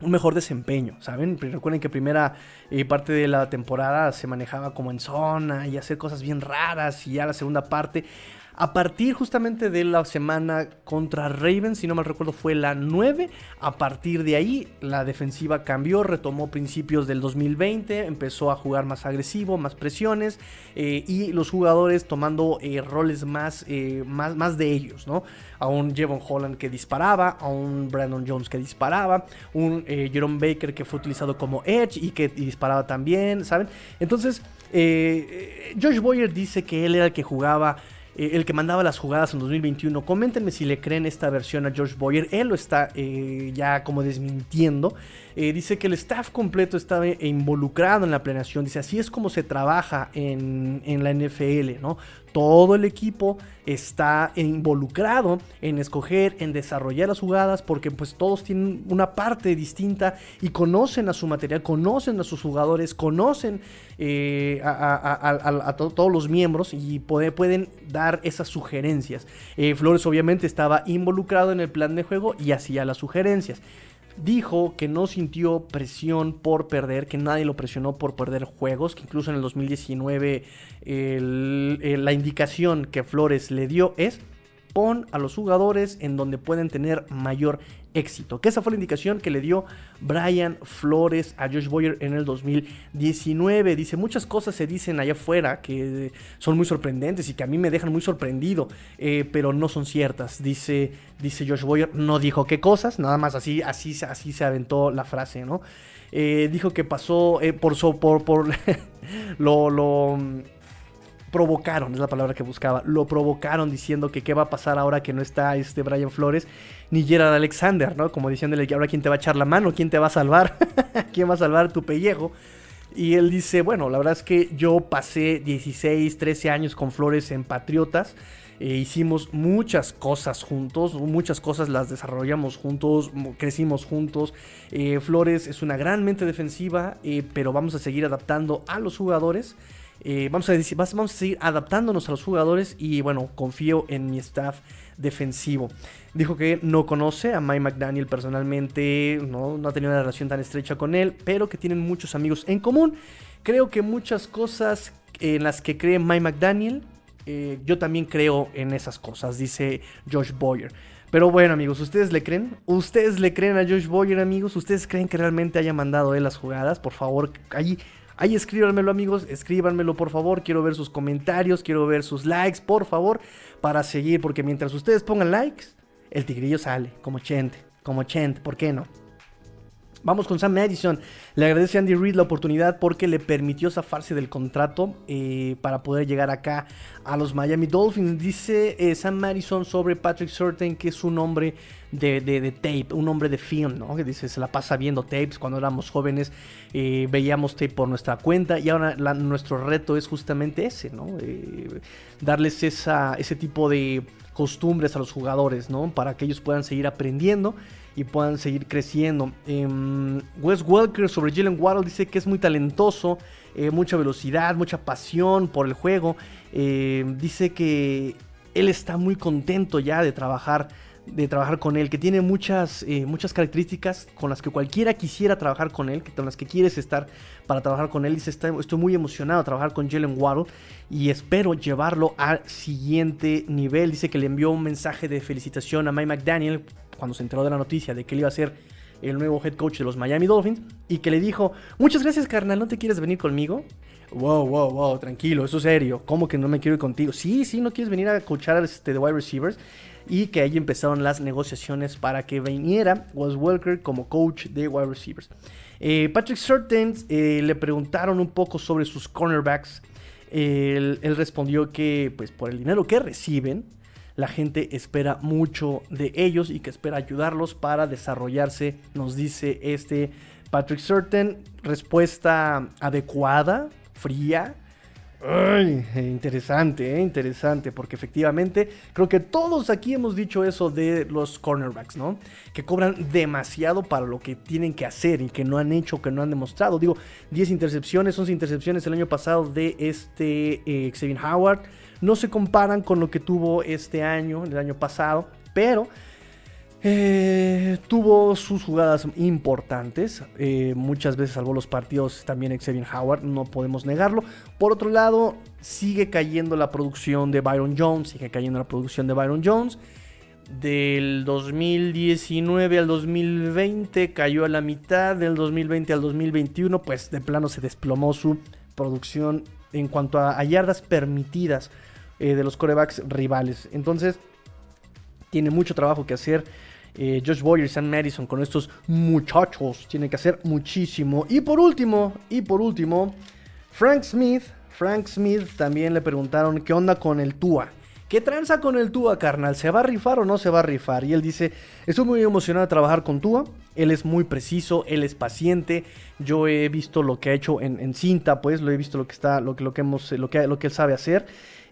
un mejor desempeño, ¿saben? Recuerden que primera eh, parte de la temporada se manejaba como en zona y hacer cosas bien raras y ya la segunda parte a partir justamente de la semana contra Ravens, si no mal recuerdo fue la 9, a partir de ahí la defensiva cambió, retomó principios del 2020, empezó a jugar más agresivo, más presiones eh, y los jugadores tomando eh, roles más, eh, más, más de ellos, ¿no? A un Jevon Holland que disparaba, a un Brandon Jones que disparaba, un Jerome Baker que fue utilizado como edge y que disparaba también, ¿saben? Entonces, Josh Boyer dice que él era el que jugaba eh, el que mandaba las jugadas en 2021. Coméntenme si le creen esta versión a George Boyer. Él lo está eh, ya como desmintiendo. Eh, dice que el staff completo estaba involucrado en la planeación. Dice, así es como se trabaja en, en la NFL, ¿no? todo el equipo está involucrado en escoger, en desarrollar las jugadas, porque pues todos tienen una parte distinta y conocen a su material, conocen a sus jugadores, conocen eh, a, todos los miembros y pueden dar esas sugerencias. Eh, Flores obviamente estaba involucrado en el plan de juego y hacía las sugerencias dijo que no sintió presión por perder, que nadie lo presionó por perder juegos, que incluso en el 2019 la indicación que Flores le dio es pon a los jugadores en donde pueden tener mayor éxito. Que esa fue la indicación que le dio Brian Flores a Josh Boyer en el 2019. Dice, muchas cosas se dicen allá afuera que son muy sorprendentes y que a mí me dejan muy sorprendido, eh, pero no son ciertas. Dice, dice Josh Boyer, no dijo qué cosas, nada más así, así, así se aventó la frase, ¿no? Eh, dijo que pasó eh, por, por, por lo, lo provocaron, es la palabra que buscaba, lo provocaron diciendo que qué va a pasar ahora que no está este Brian Flores ni Gerard Alexander, ¿no? Como diciéndole que ahora quién te va a echar la mano, quién te va a salvar, quién va a salvar tu pellejo. Y él dice, bueno, la verdad es que yo pasé 16, 13 años con Flores en Patriotas. Eh, hicimos muchas cosas juntos, muchas cosas las desarrollamos juntos, crecimos juntos. Eh, Flores es una gran mente defensiva, eh, pero vamos a seguir adaptando a los jugadores. Eh, vamos, a vamos a seguir adaptándonos a los jugadores y bueno, confío en mi staff defensivo. Dijo que no conoce a Mike McDaniel personalmente, no, no ha tenido una relación tan estrecha con él, pero que tienen muchos amigos en común. Creo que muchas cosas en las que cree Mike McDaniel, eh, yo también creo en esas cosas, dice Josh Boyer. Pero bueno, amigos, ¿ustedes le creen? ¿Ustedes le creen a Josh Boyer, amigos? ¿Ustedes creen que realmente haya mandado él las jugadas? Por favor, allí Ahí escríbanmelo amigos, escríbanmelo por favor, quiero ver sus comentarios, quiero ver sus likes, por favor, para seguir, porque mientras ustedes pongan likes, el tigrillo sale, como Chent, como Chent, ¿por qué no? Vamos con Sam Madison. Le agradece a Andy Reid la oportunidad porque le permitió zafarse del contrato eh, para poder llegar acá a los Miami Dolphins. Dice eh, Sam Madison sobre Patrick Surtain que es un hombre de, tape, un hombre de film, ¿no? Que dice, se la pasa viendo tapes. Cuando éramos jóvenes eh, veíamos tape por nuestra cuenta y ahora nuestro reto es justamente ese, ¿no? darles ese tipo de costumbres a los jugadores, ¿no? Para que ellos puedan seguir aprendiendo y puedan seguir creciendo. Em, Wes Welker sobre Jalen Waddle dice que es muy talentoso, eh, mucha velocidad, mucha pasión por el juego. Em, dice que él está muy contento ya de trabajar de trabajar con él, que tiene muchas, eh, muchas características con las que cualquiera quisiera trabajar con él, con las que quieres estar para trabajar con él. Dice, estoy muy emocionado de trabajar con Jalen Waddle y espero llevarlo al siguiente nivel. Dice que le envió un mensaje de felicitación a Mike McDaniel cuando se enteró de la noticia de que él iba a ser el nuevo head coach de los Miami Dolphins y que le dijo, muchas gracias carnal, ¿no te quieres venir conmigo? Wow, wow, wow, tranquilo, eso es serio. ¿Cómo que no me quiero ir contigo? Sí, sí, no quieres venir a coachar este, de wide receivers. Y que ahí empezaron las negociaciones para que viniera Wes Welker como coach de wide receivers. Eh, Patrick Surtain eh, le preguntaron un poco sobre sus cornerbacks. él, respondió que, pues, por el dinero que reciben, la gente espera mucho de ellos y que espera ayudarlos para desarrollarse, nos dice este Patrick Certain. Respuesta adecuada, fría. Ay, interesante, eh, interesante, porque efectivamente creo que todos aquí hemos dicho eso de los cornerbacks, ¿no? Que cobran demasiado para lo que tienen que hacer y que no han hecho, que no han demostrado. Digo, 10 intercepciones, 11 intercepciones el año pasado de este eh, Xavier Howard no se comparan con lo que tuvo este año, el año pasado, pero eh, tuvo sus jugadas importantes. Eh, muchas veces salvó los partidos también Xavier Howard, no podemos negarlo. Por otro lado, sigue cayendo la producción de Byron Jones, sigue cayendo la producción de Byron Jones. Del 2019 al 2020 cayó a la mitad, del 2020 al 2021 pues de plano se desplomó su producción en cuanto a yardas permitidas eh, de los corebacks rivales. Entonces, tiene mucho trabajo que hacer. Eh, Josh Boyer y Sam Madison con estos muchachos. Tiene que hacer muchísimo. Y por último, y por último, Frank Smith. Frank Smith también le preguntaron qué onda con el Tua. ¿Qué tranza con el Tua, carnal? ¿Se va a rifar o no se va a rifar? Y él dice, estoy muy emocionado de trabajar con Tua. Él es muy preciso, él es paciente. Yo he visto lo que ha hecho en, cinta, pues lo he visto lo que está, lo lo que hemos, lo que, lo que él sabe hacer.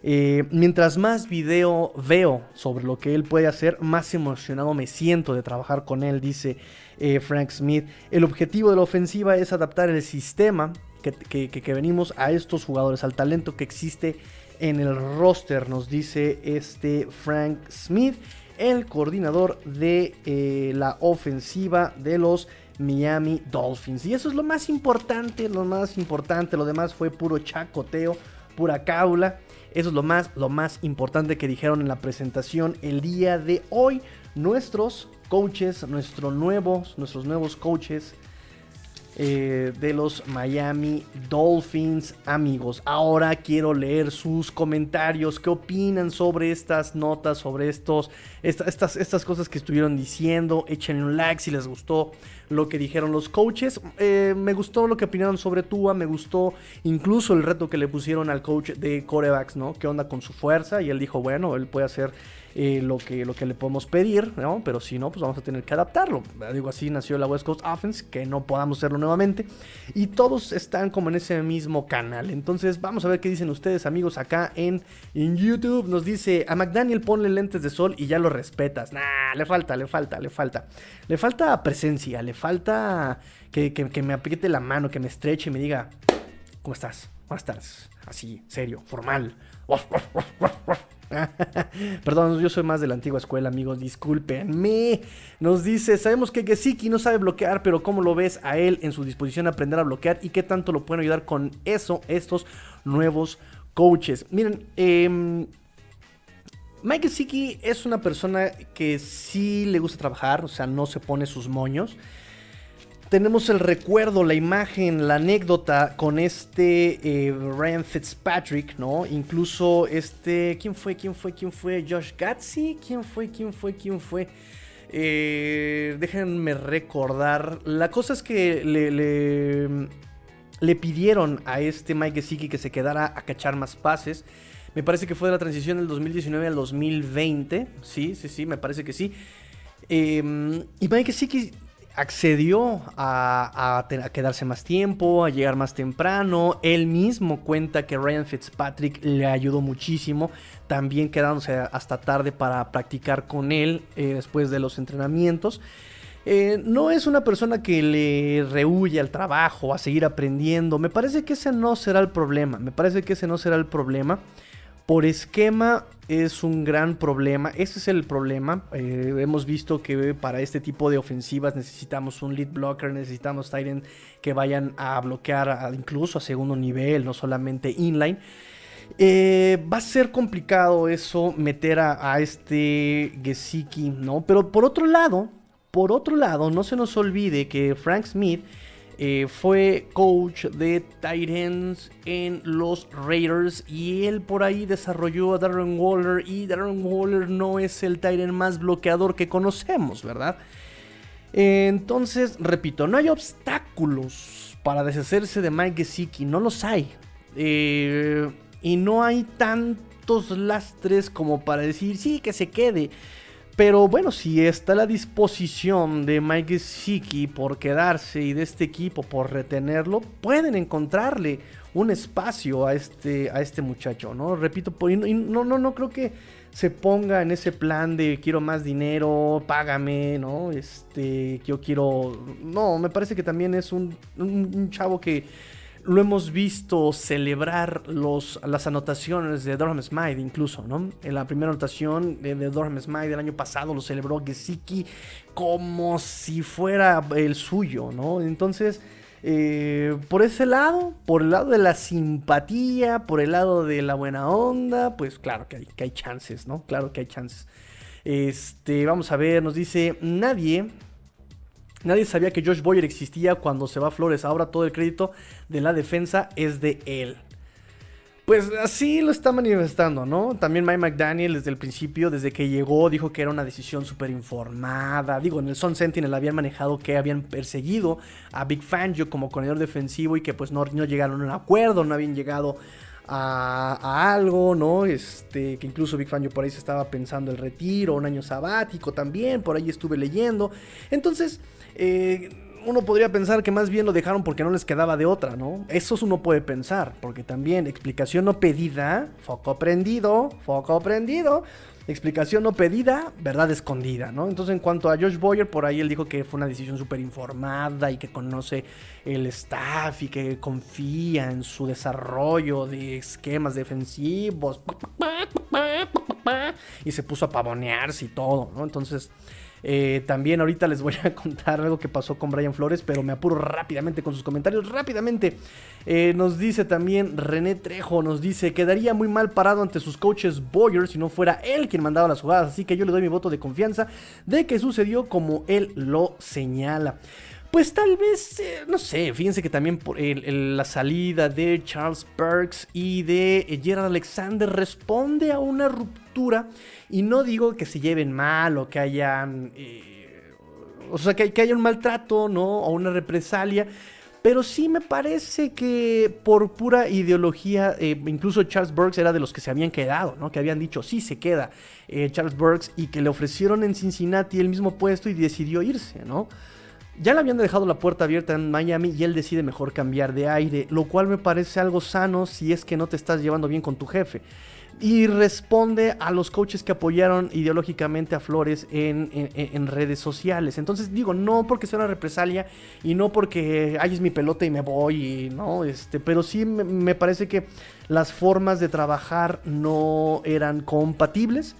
Eh, mientras más video veo sobre lo que él puede hacer, más emocionado me siento de trabajar con él, dice eh, Frank Smith. El objetivo de la ofensiva es adaptar el sistema que, venimos a estos jugadores, al talento que existe en el roster, nos dice este Frank Smith, el coordinador de eh, la ofensiva de los Miami Dolphins. Y eso es lo más importante, lo más importante, lo demás fue puro chacoteo, pura caula. Eso es lo más, lo más importante que dijeron en la presentación el día de hoy. Nuestros coaches, nuestros nuevos, nuestros nuevos coaches eh, de los Miami Dolphins, amigos. Ahora quiero leer sus comentarios. ¿Qué opinan sobre estas notas, sobre estos, estas, estas cosas que estuvieron diciendo? Échenle un like si les gustó lo que dijeron los coaches. Eh, me gustó lo que opinaron sobre Tua. Me gustó incluso el reto que le pusieron al coach de corebacks, ¿no? ¿Qué onda con su fuerza? Y él dijo, bueno, él puede hacer eh, lo, que, lo que le podemos pedir, ¿no? Pero si no, pues vamos a tener que adaptarlo. Digo, así nació la West Coast Offense, que no podamos hacerlo nuevamente. Y todos están como en ese mismo canal. Entonces, vamos a ver qué dicen ustedes, amigos, acá en, en YouTube. Nos dice, a McDaniel ponle lentes de sol y ya lo respetas. Nah, le falta, le falta, le falta. Le falta presencia, le falta que, que me apriete la mano, que me estreche y me diga, ¿cómo estás? ¿Cómo estás? Así, serio, formal. Perdón, yo soy más de la antigua escuela, amigos, discúlpenme. Nos dice, sabemos que Gesicki no sabe bloquear, pero ¿cómo lo ves a él en su disposición a aprender a bloquear y qué tanto lo pueden ayudar con eso estos nuevos coaches? Miren, eh, Mike Gesicki es una persona que sí le gusta trabajar, o sea, no se pone sus moños tenemos el recuerdo, la imagen, la anécdota con este eh, Ryan Fitzpatrick, ¿no? Incluso este, ¿quién fue? ¿Quién fue? ¿Quién fue? Josh Gatsby, ¿quién fue? ¿Quién fue? ¿Quién fue? Eh, déjenme recordar. La cosa es que le, le, pidieron a este Mike Gesicki que se quedara a cachar más pases. Me parece que fue de la transición del 2019 al 2020. Sí, sí, sí, me parece que sí. Eh, y Mike Gesicki accedió a, quedarse más tiempo, a llegar más temprano. Él mismo cuenta que Ryan Fitzpatrick le ayudó muchísimo, también quedándose hasta tarde para practicar con él eh, después de los entrenamientos. Eh, no es una persona que le rehuye al trabajo, a seguir aprendiendo. Me parece que ese no será el problema. Me parece que ese no será el problema. Por esquema es un gran problema. Ese es el problema. Eh, hemos visto que para este tipo de ofensivas necesitamos un lead blocker, necesitamos Titan que vayan a bloquear incluso a segundo nivel, no solamente inline. Eh, va a ser complicado eso meter a, a este Gesicki, ¿no? Pero por otro lado, por otro lado, no se nos olvide que Frank Smith eh, fue coach de Titans en los Raiders y él por ahí desarrolló a Darren Waller y Darren Waller no es el Titan más bloqueador que conocemos, ¿verdad? Entonces, repito, no hay obstáculos para deshacerse de Mike Gesicki, no los hay. Eh, y no hay tantos lastres como para decir, sí, que se quede. Pero bueno, si está la disposición de Mike Gesicki por quedarse y de este equipo por retenerlo, pueden encontrarle un espacio a este, a este muchacho, ¿no? Repito, no, no, no creo que se ponga en ese plan de quiero más dinero, págame, ¿no? Este, yo quiero... No, me parece que también es un, un chavo que lo hemos visto celebrar los, las anotaciones de Durham Smythe incluso, ¿no? En la primera anotación de, de Durham Smythe del año pasado lo celebró Gesicki como si fuera el suyo, ¿no? Entonces, eh, por ese lado, por el lado de la simpatía, por el lado de la buena onda, pues claro que hay, que hay chances, ¿no? Claro que hay chances. Este, vamos a ver, nos dice, nadie Nadie sabía que Josh Boyer existía cuando se va a Flores. Ahora todo el crédito de la defensa es de él. Pues así lo está manifestando, ¿no? También Mike McDaniel desde el principio, desde que llegó, dijo que era una decisión súper informada. Digo, en el Sun Sentinel habían manejado que habían perseguido a Big Fangio como corredor defensivo y que pues no, no llegaron a un acuerdo, no habían llegado a, algo, ¿no? Este, que incluso Big Fangio por ahí se estaba pensando el retiro, un año sabático también, por ahí estuve leyendo. Entonces, eh, uno podría pensar que más bien lo dejaron porque no les quedaba de otra, ¿no? Eso uno puede pensar, porque también explicación no pedida, foco prendido, foco prendido, explicación no pedida, verdad escondida, ¿no? Entonces en cuanto a Josh Boyer, por ahí él dijo que fue una decisión súper informada y que conoce el staff y que confía en su desarrollo de esquemas defensivos y se puso a pavonearse y todo, ¿no? Entonces... Eh, también ahorita les voy a contar algo que pasó con Brian Flores, pero me apuro rápidamente con sus comentarios. Rápidamente. Eh, nos dice también René Trejo, nos dice, quedaría muy mal parado ante sus coaches Boyer si no fuera él quien mandaba las jugadas. Así que yo le doy mi voto de confianza de que sucedió como él lo señala. Pues tal vez, eh, no sé, fíjense que también por la salida de Charles Burks y de eh, Gerald Alexander responde a una ruptura. Y no digo que se lleven mal o que hayan... Eh, o sea, que, que haya un maltrato, ¿no? O una represalia. Pero sí me parece que por pura ideología, incluso Charles Burks era de los que se habían quedado, ¿no? Que habían dicho, sí, se queda Charles Burks y que le ofrecieron en Cincinnati el mismo puesto y decidió irse, ¿no? Ya le habían dejado la puerta abierta en Miami y él decide mejor cambiar de aire, lo cual me parece algo sano si es que no te estás llevando bien con tu jefe. Y responde a los coaches que apoyaron ideológicamente a Flores en, redes sociales. Entonces digo, no porque sea una represalia y no porque ay es mi pelota y me voy, no, este, pero sí me parece que las formas de trabajar no eran compatibles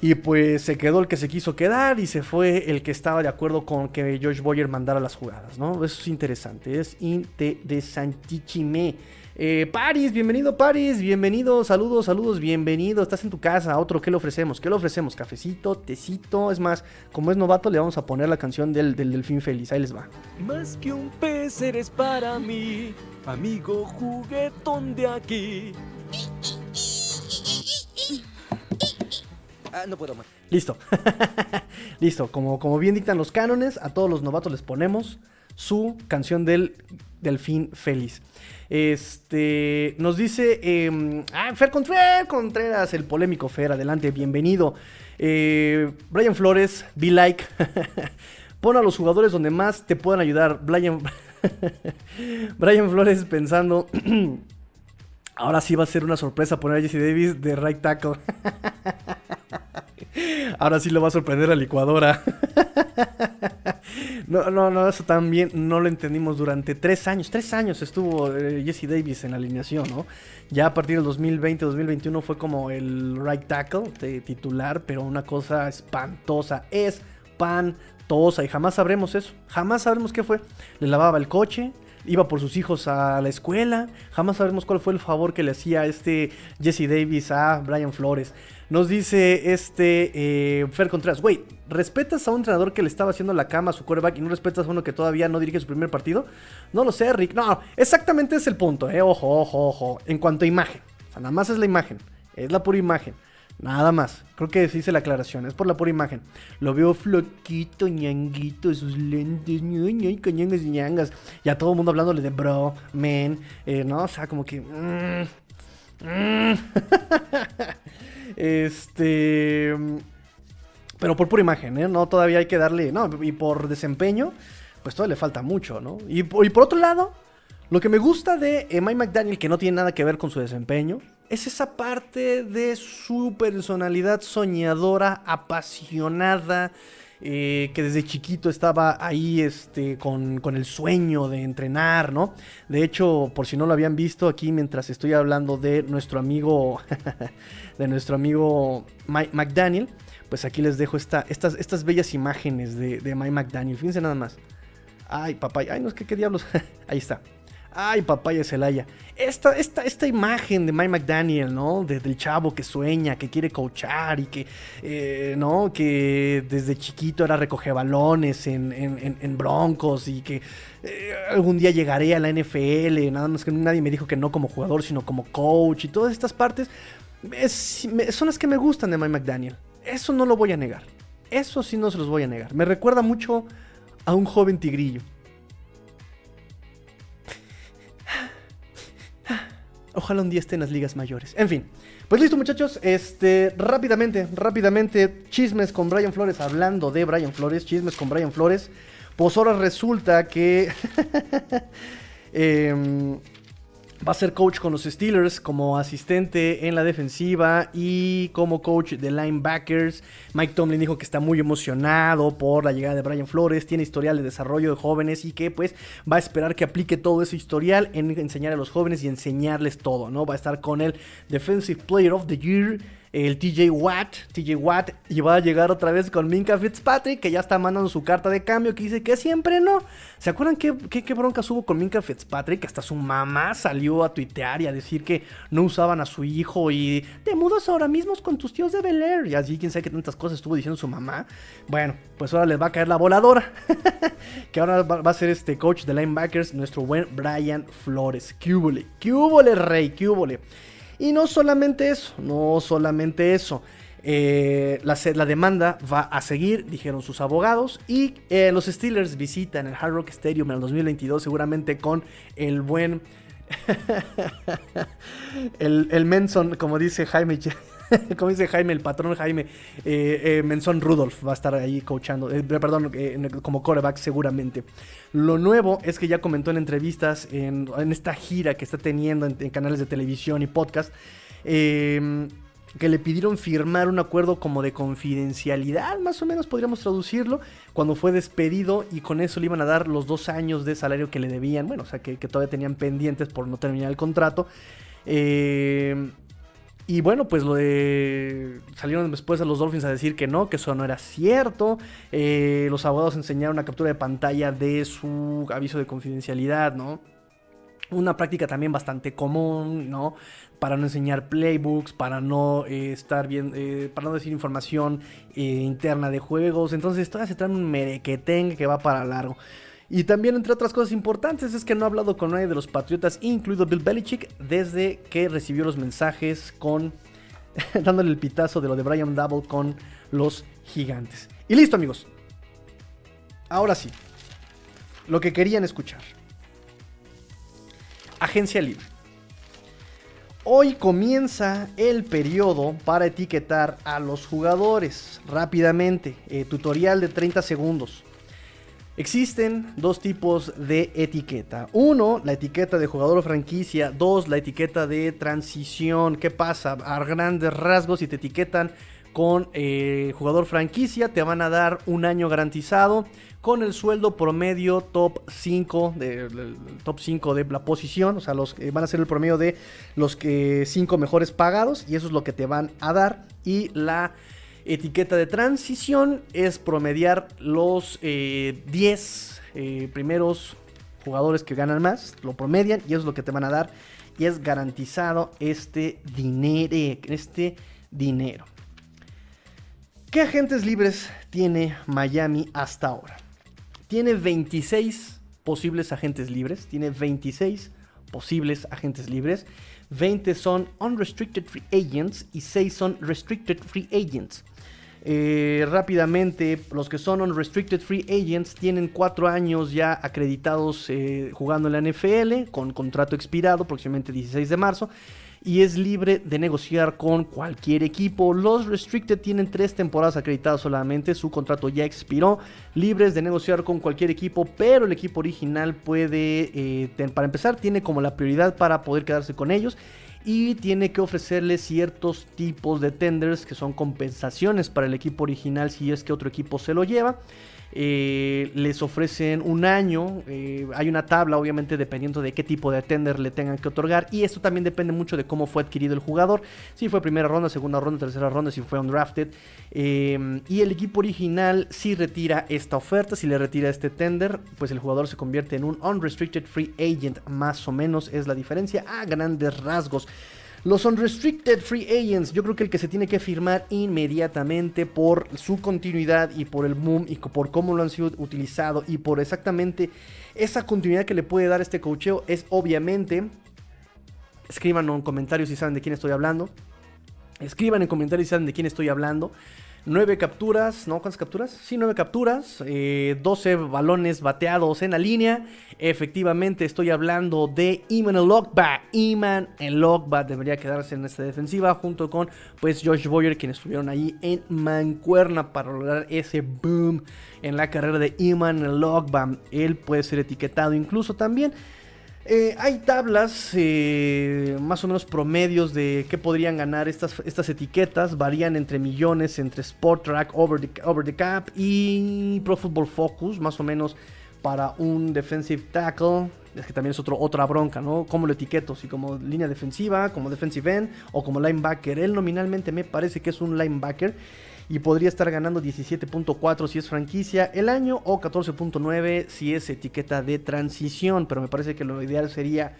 y pues se quedó el que se quiso quedar y se fue el que estaba de acuerdo con que George Boyer mandara las jugadas, ¿no? Eso es interesante, es interesantísimo. Eh, Paris, bienvenido Paris, bienvenido, saludos, saludos, bienvenido, estás en tu casa, otro, ¿qué le ofrecemos? ¿Qué le ofrecemos? Cafecito, tecito, es más, como es novato le vamos a poner la canción del, del delfín feliz, ahí les va. Más que un pez eres para mí, amigo juguetón de aquí. Ah, no puedo más. Listo. Listo. Como, como bien dictan los cánones, a todos los novatos les ponemos su canción del Delfín Feliz. Este nos dice em, ah, Fer Contreras, el polémico Fer, adelante, bienvenido. Eh, Brian Flores, be like. Pon a los jugadores donde más te puedan ayudar. Brian, Brian Flores pensando. Ahora sí va a ser una sorpresa poner a Jesse Davis de right tackle. Ahora sí lo va a sorprender la licuadora. No, no, no, eso también no lo entendimos durante tres años. Tres años estuvo eh, Jesse Davis en la alineación, ¿no? Ya a partir del 2020-2021 fue como el right tackle titular, pero una cosa espantosa, espantosa. Y jamás sabremos eso. Jamás sabremos qué fue. Le lavaba el coche, iba por sus hijos a la escuela. Jamás sabremos cuál fue el favor que le hacía este Jesse Davis a Brian Flores. Nos dice este eh, Fer Contreras, güey, ¿respetas a un entrenador que le estaba haciendo la cama a su quarterback y no respetas a uno que todavía no dirige su primer partido? No lo sé, Rick. No, exactamente es el punto, eh. Ojo, ojo, ojo. En cuanto a imagen. O sea, nada más es la imagen. Es la pura imagen. Nada más. Creo que se dice la aclaración. Es por la pura imagen. Lo veo floquito, ñanguito, sus lentes, ñay, cañangas y ñangas. Ya todo el mundo hablándole de bro, men. Eh, ¿No? O sea, como que. Mm, mm. este. Pero por pura imagen, ¿eh? No, todavía hay que darle. No, y por desempeño, pues todavía le falta mucho, ¿no? Y, por otro lado, lo que me gusta de Mike McDaniel, que no tiene nada que ver con su desempeño, es esa parte de su personalidad soñadora, apasionada, eh, que desde chiquito estaba ahí este, con, con, el sueño de entrenar, ¿no? De hecho, por si no lo habían visto aquí mientras estoy hablando de nuestro amigo, de nuestro amigo Mike McDaniel, pues aquí les dejo esta, estas, estas bellas imágenes de, de Mike McDaniel. Fíjense nada más. Ay, papá, ay, no es que qué diablos. ahí está. Ay, papaya Celaya. Esta, esta, esta imagen de Mike McDaniel, ¿no? del chavo que sueña, que quiere coachar y que, eh, ¿no? Que desde chiquito era recoge balones en, en, Broncos y que eh, algún día llegaré a la NFL. Nada más que nadie me dijo que no como jugador, sino como coach y todas estas partes. son las que me gustan de Mike McDaniel. Eso no lo voy a negar. Eso sí no se los voy a negar. Me recuerda mucho a un joven tigrillo. Ojalá un día esté en las ligas mayores. En fin. Pues listo, muchachos. Este, rápidamente, rápidamente, chismes con Brian Flores. Hablando de Brian Flores, chismes con Brian Flores. Pues ahora resulta que. eh, Va a ser coach con los Steelers como asistente en la defensiva y como coach de linebackers. Mike Tomlin dijo que está muy emocionado por la llegada de Brian Flores, tiene historial de desarrollo de jóvenes y que pues va a esperar que aplique todo ese historial en enseñar a los jóvenes y enseñarles todo, ¿no? Va a estar con el Defensive Player of the Year el TJ Watt. TJ Watt iba a llegar otra vez con Minka Fitzpatrick, que ya está mandando su carta de cambio, que dice que siempre no. ¿Se acuerdan qué, qué, broncas hubo con Minka Fitzpatrick? Hasta su mamá salió a tuitear y a decir que no usaban a su hijo y te mudas ahora mismo con tus tíos de Bel Air. Y así, quién sabe qué tantas cosas estuvo diciendo su mamá. Bueno, pues ahora les va a caer la voladora. que ahora va, a ser este coach de linebackers, nuestro buen Brian Flores. Cúbole, cúbole, rey, cúbole. Y no solamente eso, no solamente eso. Eh, la, la, demanda va a seguir, dijeron sus abogados. Y eh, los Steelers visitan el Hard Rock Stadium en el 2022, seguramente con el buen. el, el Menson, como dice Jaime. como dice Jaime, el patrón Jaime, eh, Menson Rudolph va a estar ahí coachando, perdón, como coreback seguramente. Lo nuevo es que ya comentó en entrevistas, en, esta gira que está teniendo en, canales de televisión y podcast, eh, que le pidieron firmar un acuerdo como de confidencialidad, más o menos podríamos traducirlo, cuando fue despedido y con eso le iban a dar los dos años de salario que le debían, bueno, o sea, que, todavía tenían pendientes por no terminar el contrato. Eh, y bueno, pues lo de. Salieron después a los Dolphins a decir que no, que eso no era cierto. Eh, los abogados enseñaron una captura de pantalla de su aviso de confidencialidad, ¿no? Una práctica también bastante común, ¿no? Para no enseñar playbooks, para no eh, estar bien, eh, para no decir información interna de juegos. Entonces, todavía se trae un merequetén que va para largo. Y también, entre otras cosas importantes, es que no ha hablado con nadie de los Patriotas, incluido Bill Belichick, desde que recibió los mensajes con. dándole el pitazo de lo de Brian Double con los gigantes. Y listo, amigos. Ahora sí. Lo que querían escuchar. Agencia Libre. Hoy comienza el periodo para etiquetar a los jugadores rápidamente. Eh, tutorial de 30 segundos. Existen dos tipos de etiqueta. Uno, la etiqueta de jugador o franquicia. Dos, la etiqueta de transición. ¿Qué pasa? A grandes rasgos, si te etiquetan con eh, jugador franquicia, te van a dar un año garantizado con el sueldo promedio top 5 de, top 5 de la posición, o sea, los que van a ser el promedio de los que 5 mejores pagados y eso es lo que te van a dar y la etiqueta de transición es promediar los 10 eh, eh, primeros jugadores que ganan más, lo promedian y es lo que te van a dar y es garantizado este dinero, este dinero. ¿Qué agentes libres tiene Miami hasta ahora? tiene 26 posibles agentes libres. Tiene 26 posibles agentes libres. 20 son unrestricted free agents y 6 son restricted free agents. Eh, rápidamente, los que son unrestricted free agents tienen 4 años ya acreditados eh, jugando en la NFL con contrato expirado, próximamente 16 de marzo y es libre de negociar con cualquier equipo. Los Restricted tienen tres temporadas acreditadas solamente, su contrato ya expiró, libres de negociar con cualquier equipo, pero el equipo original puede, eh, para empezar, tiene como la prioridad para poder quedarse con ellos y tiene que ofrecerle ciertos tipos de tenders que son compensaciones para el equipo original si es que otro equipo se lo lleva. Eh, les ofrecen un año. Eh, hay una tabla, obviamente, dependiendo de qué tipo de tender le tengan que otorgar. Y esto también depende mucho de cómo fue adquirido el jugador. Si fue primera ronda, segunda ronda, tercera ronda, si fue undrafted. Eh, y el equipo original, si retira esta oferta, si le retira este tender, pues el jugador se convierte en un unrestricted free agent. Más o menos es la diferencia a grandes rasgos. Los unrestricted free agents, yo creo que el que se tiene que firmar inmediatamente por su continuidad y por el boom y por cómo lo han sido utilizado y por exactamente esa continuidad que le puede dar este cocheo es obviamente. Escriban en comentarios si saben de quién estoy hablando. Escriban en comentarios si saben de quién estoy hablando. 9 capturas, ¿no? ¿Cuántas capturas? Sí, 9 capturas, 12 eh, balones bateados en la línea. Efectivamente, estoy hablando de Iman Elogba. Iman Elogba debería quedarse en esta defensiva junto con pues Josh Boyer, quienes estuvieron ahí en Mancuerna para lograr ese boom en la carrera de Iman Elogba. Él puede ser etiquetado incluso también eh, hay tablas eh, más o menos promedios de qué podrían ganar estas, estas etiquetas. Varían entre millones, entre Sport Track, Over the, Over Cap y Pro Football Focus, más o menos para un defensive tackle. Es que también es otro, otra bronca, ¿no? ¿Cómo lo etiqueto? Si como línea defensiva, como defensive end o como linebacker. Él nominalmente me parece que es un linebacker y podría estar ganando 17.4 si es franquicia el año o 14.9 si es etiqueta de transición. Pero me parece que lo ideal sería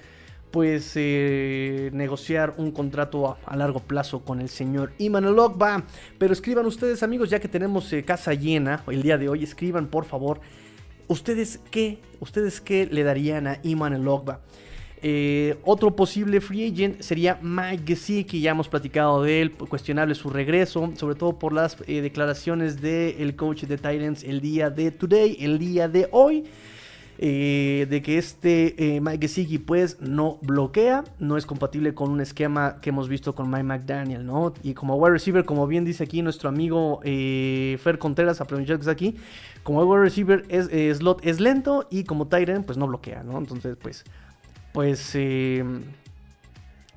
pues eh, negociar un contrato a, largo plazo con el señor Iman va Pero escriban ustedes amigos, ya que tenemos eh, casa llena el día de hoy, escriban por favor ¿Ustedes qué? ¿Ustedes qué le darían a Iman Logba? Eh, otro posible free agent sería Mike Gesicki, ya hemos platicado de él, cuestionable su regreso, sobre todo por las eh, declaraciones del coach de Titans el día de today, el día de hoy. Eh, de que este Mike Gesicki pues no bloquea, no es compatible con un esquema que hemos visto con Mike McDaniel, ¿no? Y como wide receiver, como bien dice aquí nuestro amigo Fer Contreras, aprovechando que está aquí, como wide receiver es, slot es lento y como Tyrant pues no bloquea, ¿no? Entonces pues, pues em,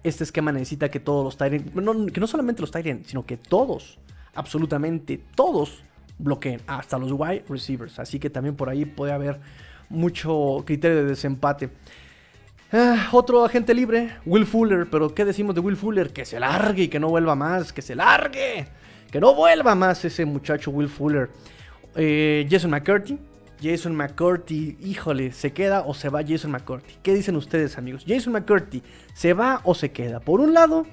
este esquema necesita que todos los Tyrant, que no solamente los Tyrant, sino que todos, absolutamente todos bloqueen, hasta los wide receivers. Así que también por ahí puede haber mucho criterio de desempate. Ah, otro agente libre, Will Fuller. Pero ¿qué decimos de Will Fuller? Que se largue y que no vuelva más. Que se largue. Que no vuelva más ese muchacho Will Fuller. Eh, Jason McCurdy. Jason McCurdy, híjole, ¿se queda o se va Jason McCurdy? ¿Qué dicen ustedes, amigos? Jason McCurdy, ¿se va o se queda? Por un lado,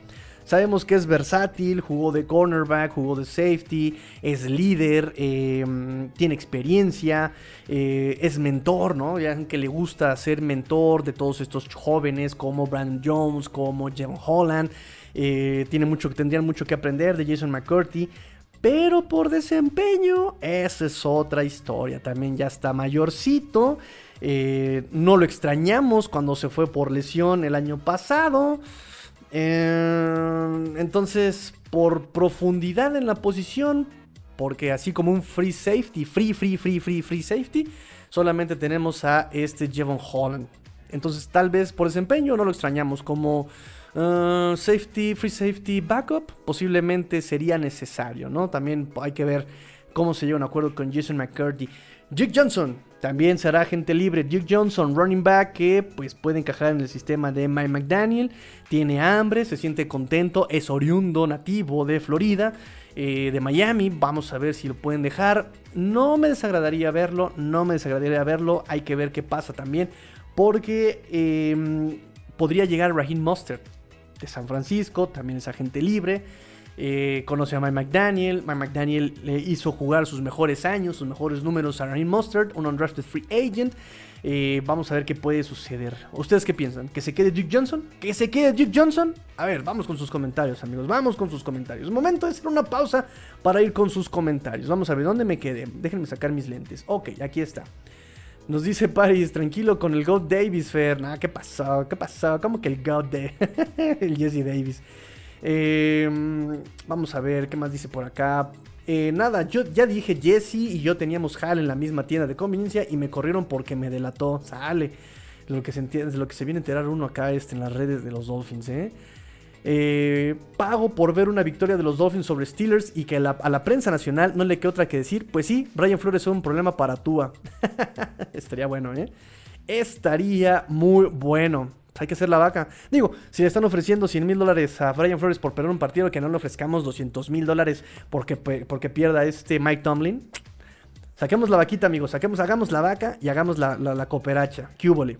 sabemos que es versátil, jugó de cornerback, jugó de safety, es líder, em, tiene experiencia, eh, es mentor, ¿no? Ya que le gusta ser mentor de todos estos jóvenes como Brandon Jones, como Jim Holland. Eh, tiene tendrían mucho que aprender de Jason McCurdy. Pero por desempeño, esa es otra historia. También ya está mayorcito. Eh, no lo extrañamos cuando se fue por lesión el año pasado. Eh, entonces, por profundidad en la posición, porque así como un free safety, free, free, free, free, free safety, solamente tenemos a este Jevon Holland. Entonces, tal vez por desempeño no lo extrañamos como Uh, safety, free safety, backup, posiblemente sería necesario, ¿no? También hay que ver cómo se lleva un acuerdo con Jason McCurdy. Jake Johnson también será agente libre. Jake Johnson, running back, que pues puede encajar en el sistema de Mike McDaniel. Tiene hambre, se siente contento, es oriundo nativo de Florida. Eh, de Miami. Vamos a ver si lo pueden dejar. No me desagradaría verlo, no me desagradaría verlo. Hay que ver qué pasa también. Porque em, podría llegar Raheem Mustard de San Francisco, también es agente libre. Eh, conoce a Mike McDaniel. Mike McDaniel le hizo jugar sus mejores años, sus mejores números a Raheem Mustard, un undrafted free agent. Eh, vamos a ver qué puede suceder. ¿Ustedes qué piensan? ¿Que se quede Duke Johnson? ¿Que se quede Duke Johnson? A ver, vamos con sus comentarios, amigos. Vamos con sus comentarios. Momento de hacer una pausa para ir con sus comentarios. Vamos a ver dónde me quedé. Déjenme sacar mis lentes. Ok, aquí está. Nos dice Paris, tranquilo con el God Davis, Fer. ¿qué pasó? ¿Qué pasó? ¿Cómo que el God de el Jesse Davis? Em, vamos a ver, ¿qué más dice por acá? Eh, nada, yo ya dije Jesse y yo teníamos Hal en la misma tienda de conveniencia y me corrieron porque me delató. Sale. Lo que se entiende, lo que se viene a enterar uno acá este, en las redes de los Dolphins, ¿eh? Eh, pago por ver una victoria de los Dolphins sobre Steelers y que a la, prensa nacional no le quede otra que decir, pues sí, Brian Flores es un problema para Tua. Estaría bueno, ¿eh? Estaría muy bueno. Hay que hacer la vaca. Digo, si le están ofreciendo 100 mil dólares a Brian Flores por perder un partido, que no le ofrezcamos 200 mil dólares porque, porque pierda este Mike Tomlin. Saquemos la vaquita, amigos. Saquemos, hagamos la vaca y hagamos la, la, la cooperacha. Cúbole.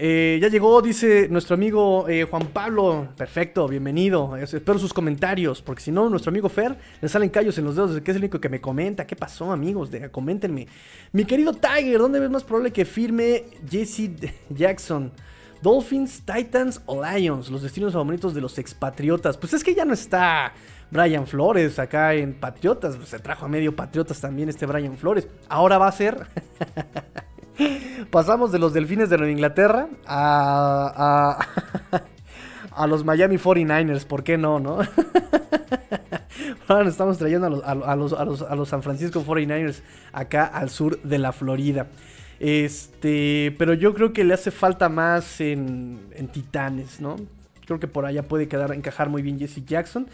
Eh, ya llegó, dice nuestro amigo eh, Juan Pablo. Perfecto, bienvenido. Espero sus comentarios, porque si no, nuestro amigo Fer le salen callos en los dedos, que es el único que me comenta. ¿Qué pasó, amigos? De, coméntenme. Mi querido Tiger, ¿dónde ves más probable que firme Jesse Jackson? Dolphins, Titans o Lions, los destinos favoritos de los expatriotas. Pues es que ya no está Brian Flores acá en Patriotas. Pues se trajo a medio Patriotas también este Brian Flores. Ahora va a ser. Pasamos de los delfines de Nueva Inglaterra a, a, los Miami 49ers, ¿por qué no, no? Estamos trayendo a los, a, los, los, a los San Francisco 49ers acá al sur de la Florida. Este, pero yo creo que le hace falta más en, en Titanes, ¿no? Creo que por allá puede quedar, encajar muy bien Jesse Jackson.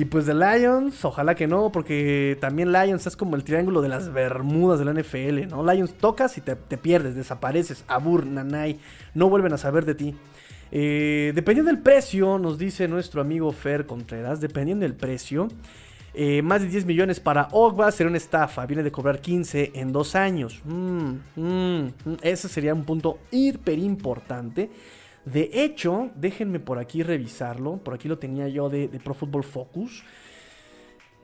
Y pues de Lions, ojalá que no, porque también Lions es como el triángulo de las Bermudas de la NFL, ¿no? Lions tocas y te, pierdes, desapareces, abur, nanay, no vuelven a saber de ti. Eh, dependiendo del precio, nos dice nuestro amigo Fer Contreras, dependiendo del precio, eh, más de 10 millones para Ogba sería una estafa, viene de cobrar 15 en dos años. Mm, mm, mm, ese sería un punto hiper importante. De hecho, déjenme por aquí revisarlo. Por aquí lo tenía yo de, Pro Football Focus.